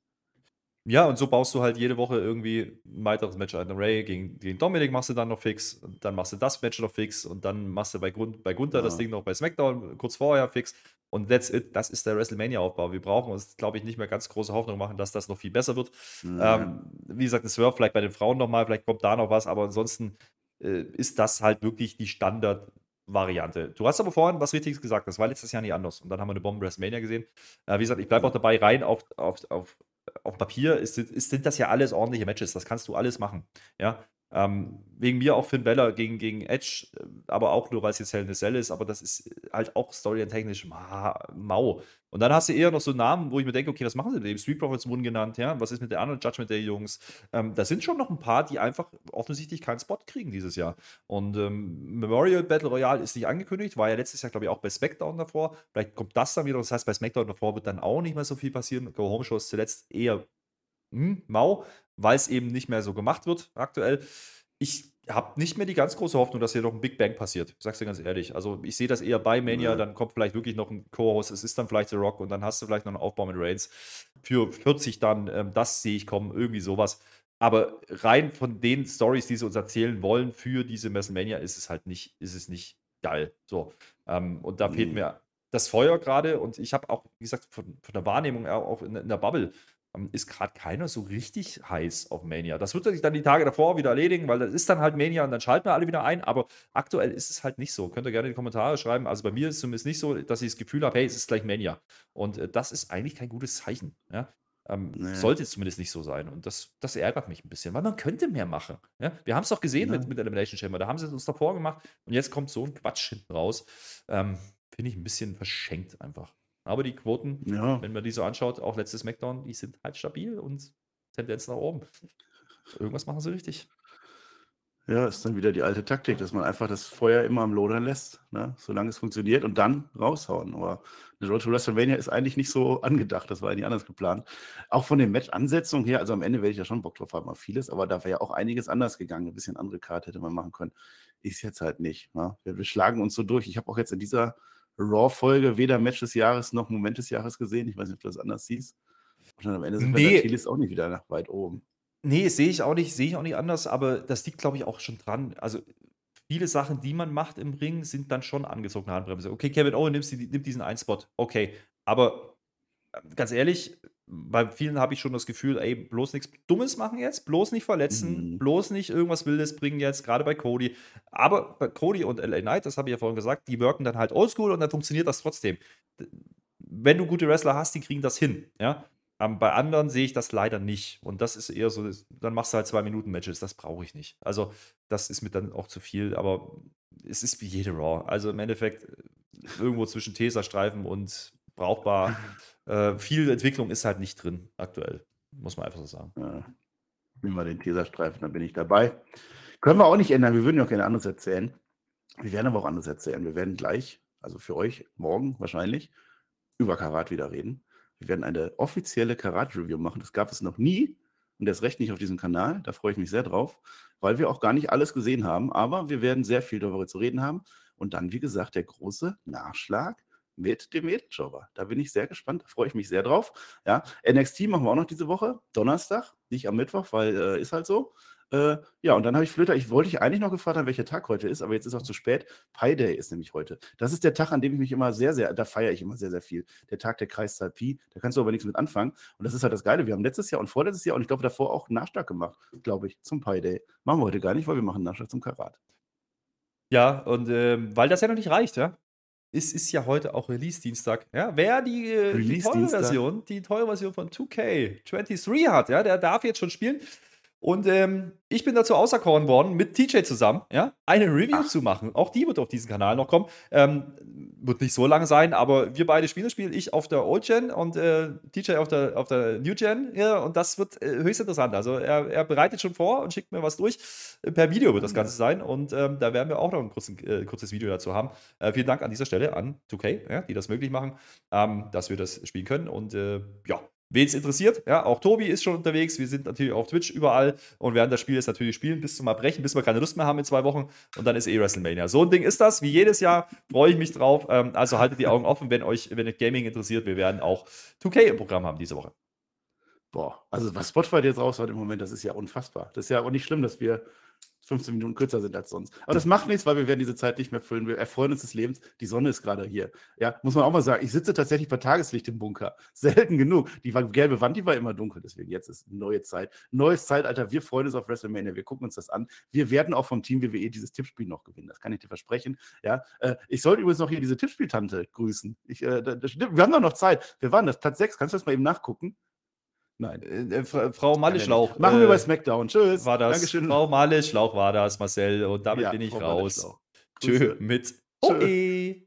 Ja, und so baust du halt jede Woche irgendwie ein weiteres Match ein. Ray gegen, gegen Dominik machst du dann noch fix, und dann machst du das Match noch fix und dann machst du bei, Grund, bei Gunther das Ja. Ding noch bei SmackDown kurz vorher fix und that's it. Das ist der WrestleMania-Aufbau. Wir brauchen uns, glaube ich, nicht mehr ganz große Hoffnung machen, dass das noch viel besser wird. Ähm, wie gesagt, ein Swerve vielleicht bei den Frauen nochmal, vielleicht kommt da noch was, aber ansonsten äh, ist das halt wirklich die Standardvariante. Du hast aber vorhin was Richtiges gesagt, das war letztes Jahr nicht anders. Und dann haben wir eine Bombe WrestleMania gesehen. Äh, wie gesagt, ich bleibe auch dabei, rein auf, auf, auf, auf Papier ist, ist, sind das ja alles ordentliche Matches. Das kannst du alles machen. Ja. Ähm, wegen mir auch Finn Balor gegen, gegen Edge, äh, aber auch nur, weil es jetzt Hell in a Cell ist, aber das ist halt auch storytechnisch ma mau. Und dann hast du eher noch so Namen, wo ich mir denke, okay, was machen sie denn? Street Profits wurden genannt, ja, was ist mit der anderen Judgment Day Jungs? Ähm, da sind schon noch ein paar, die einfach offensichtlich keinen Spot kriegen dieses Jahr. Und ähm, Memorial Battle Royale ist nicht angekündigt, war ja letztes Jahr, glaube ich, auch bei SmackDown davor. Vielleicht kommt das dann wieder, das heißt, bei SmackDown davor wird dann auch nicht mehr so viel passieren. Go Home Show ist zuletzt eher hm, mau, weil es eben nicht mehr so gemacht wird aktuell. Ich habe nicht mehr die ganz große Hoffnung, dass hier noch ein Big Bang passiert. Ich sag's dir ganz ehrlich. Also ich sehe das eher bei Mania, Ja. dann kommt vielleicht wirklich noch ein Co-Host, es ist dann vielleicht The Rock und dann hast du vielleicht noch einen Aufbau mit Reigns. Für 40 dann, ähm, das sehe ich kommen, irgendwie sowas. Aber rein von den Stories, die sie uns erzählen wollen für diese WrestleMania, ist es halt nicht, ist es nicht geil. So. Ähm, und da fehlt Nee. mir das Feuer gerade und ich habe auch, wie gesagt, von, von der Wahrnehmung auch in, in der Bubble ist gerade keiner so richtig heiß auf Mania. Das wird sich dann die Tage davor wieder erledigen, weil das ist dann halt Mania und dann schalten wir alle wieder ein. Aber aktuell ist es halt nicht so. Könnt ihr gerne in die Kommentare schreiben. Also bei mir ist es zumindest nicht so, dass ich das Gefühl habe, hey, es ist gleich Mania. Und äh, das ist eigentlich kein gutes Zeichen. Ja? Ähm, Nee. Sollte es zumindest nicht so sein. Und das, das ärgert mich ein bisschen, weil man könnte mehr machen. Ja? Wir haben es doch gesehen Ja. mit, mit Elimination Chamber. Da haben sie es uns davor gemacht und jetzt kommt so ein Quatsch hinten raus. Ähm, Finde ich ein bisschen verschenkt einfach. Aber die Quoten, Ja, wenn man die so anschaut, auch letztes Smackdown, die sind halt stabil und Tendenz nach oben. Irgendwas machen sie richtig. ja, ist dann wieder die alte Taktik, dass man einfach das Feuer immer am Lodern lässt, ne? solange es funktioniert und dann raushauen. Aber eine Road to WrestleMania ist eigentlich nicht so angedacht, das war eigentlich anders geplant. Auch von den Match-Ansetzungen her, also am Ende werde ich ja schon Bock drauf haben auf vieles, aber da wäre ja auch einiges anders gegangen. Ein bisschen andere Karte hätte man machen können. Ist jetzt halt nicht. Ne? Wir, wir schlagen uns so durch. Ich habe auch jetzt in dieser Raw-Folge weder Match des Jahres noch Moment des Jahres gesehen. Ich weiß nicht, ob du das anders siehst. Und dann am Ende sind wir Nee. T-List auch nicht wieder nach weit oben. Nee, sehe ich auch nicht, sehe ich auch nicht anders, aber das liegt, glaube ich, auch schon dran. Also viele Sachen, die man macht im Ring, sind dann schon angezogene Handbremse. Okay, Kevin Owen nimmt diesen einen Spot. Okay, aber äh, ganz ehrlich, bei vielen habe ich schon das Gefühl, ey, bloß nichts Dummes machen jetzt, bloß nicht verletzen, Mhm. bloß nicht irgendwas Wildes bringen jetzt, gerade bei Cody. Aber bei Cody und LA Knight, das habe ich ja vorhin gesagt, die wirken dann halt oldschool und dann funktioniert das trotzdem. Wenn du gute Wrestler hast, die kriegen das hin, ja. Ähm, bei anderen sehe ich das leider nicht. Und das ist eher so, dann machst du halt zwei Minuten Matches, das brauche ich nicht. Also, das ist mir dann auch zu viel, aber es ist wie jede Raw. Also im Endeffekt äh, irgendwo zwischen Teserstreifen und brauchbar. Äh, viel Entwicklung ist halt nicht drin aktuell, muss man einfach so sagen. Ja. Nehmen wir den Teserstreifen, dann bin ich dabei. Können wir auch nicht ändern. Wir würden ja auch gerne anderes erzählen. Wir werden aber auch anderes erzählen. Wir werden gleich, also für euch morgen wahrscheinlich, über Karat wieder reden. Wir werden eine offizielle Karat-Review machen. Das gab es noch nie und erst recht nicht auf diesem Kanal. Da freue ich mich sehr drauf, weil wir auch gar nicht alles gesehen haben. Aber wir werden sehr viel darüber zu reden haben. Und dann, wie gesagt, der große Nachschlag mit dem Edeljobber. Da bin ich sehr gespannt, da freue ich mich sehr drauf. Ja, NXT machen wir auch noch diese Woche, Donnerstag, nicht am Mittwoch, weil äh, ist halt so. Äh, ja, und dann habe ich Flöter, ich wollte dich eigentlich noch gefragt haben, welcher Tag heute ist, aber jetzt ist auch zu spät. Pi Day ist nämlich heute. Das ist der Tag, an dem ich mich immer sehr, sehr, da feiere ich immer sehr, sehr viel. Der Tag der Kreiszahl Pi, da kannst du aber nichts mit anfangen. Und das ist halt das Geile. Wir haben letztes Jahr und vorletztes Jahr und ich glaube davor auch Nachschlag gemacht, glaube ich, zum Pi Day. Machen wir heute gar nicht, weil wir machen Nachschlag zum Karat. Ja, und ähm, weil das ja noch nicht reicht, ja. Es ist ja heute auch Release-Dienstag. Ja, wer die, äh, die teure. Version, die teure Version von 2K23 hat, ja, der darf jetzt schon spielen. Und ähm, ich bin dazu auserkoren worden, mit TJ zusammen, ja, eine Review Ach. zu machen. Auch die wird auf diesen Kanal noch kommen. Ähm, wird nicht so lang sein, aber wir beide spielen das Spiel. Ich auf der Old Gen und äh, TJ auf der, auf der New Gen. Ja, und das wird äh, höchst interessant. Also er, er, bereitet schon vor und schickt mir was durch. Per Video wird das Ganze sein. Und ähm, da werden wir auch noch ein kurzes, äh, kurzes Video dazu haben. Äh, vielen Dank an dieser Stelle an 2K, ja, die das möglich machen, ähm, dass wir das spielen können. Und äh, ja, Wen es interessiert, ja, auch Tobi ist schon unterwegs. Wir sind natürlich auf Twitch überall und werden das Spiel jetzt natürlich spielen bis zum Erbrechen, bis wir keine Lust mehr haben in zwei Wochen und dann ist eh WrestleMania. So ein Ding ist das, wie jedes Jahr, freue ich mich drauf. Ähm, also haltet die Augen offen, wenn euch, wenn euch Gaming interessiert. Wir werden auch 2K im Programm haben diese Woche. Boah, also was Spotify jetzt raushaut im Moment, das ist ja unfassbar. Das ist ja auch nicht schlimm, dass wir 15 Minuten kürzer sind als sonst. Aber das macht nichts, weil wir werden diese Zeit nicht mehr füllen. Wir erfreuen uns des Lebens. Die Sonne ist gerade hier. Ja, muss man auch mal sagen. Ich sitze tatsächlich bei Tageslicht im Bunker. Selten genug. Die gelbe Wand, die war immer dunkel. Deswegen jetzt ist neue Zeit. Neues Zeitalter. Wir freuen uns auf WrestleMania. Wir gucken uns das an. Wir werden auch vom Team WWE dieses Tippspiel noch gewinnen. Das kann ich dir versprechen. Ja, äh, ich sollte übrigens noch hier diese Tippspieltante grüßen. Ich, äh, das, wir haben doch noch Zeit. Wir waren das. Platz 6. Kannst du das mal eben nachgucken? Nein. Äh, äh Frau Malischlauch. Machen wir bei äh, SmackDown. Tschüss. War das. Dankeschön. Frau Malischlauch war das, Marcel. Und damit ja, bin ich Frau raus. Tschö mit OE.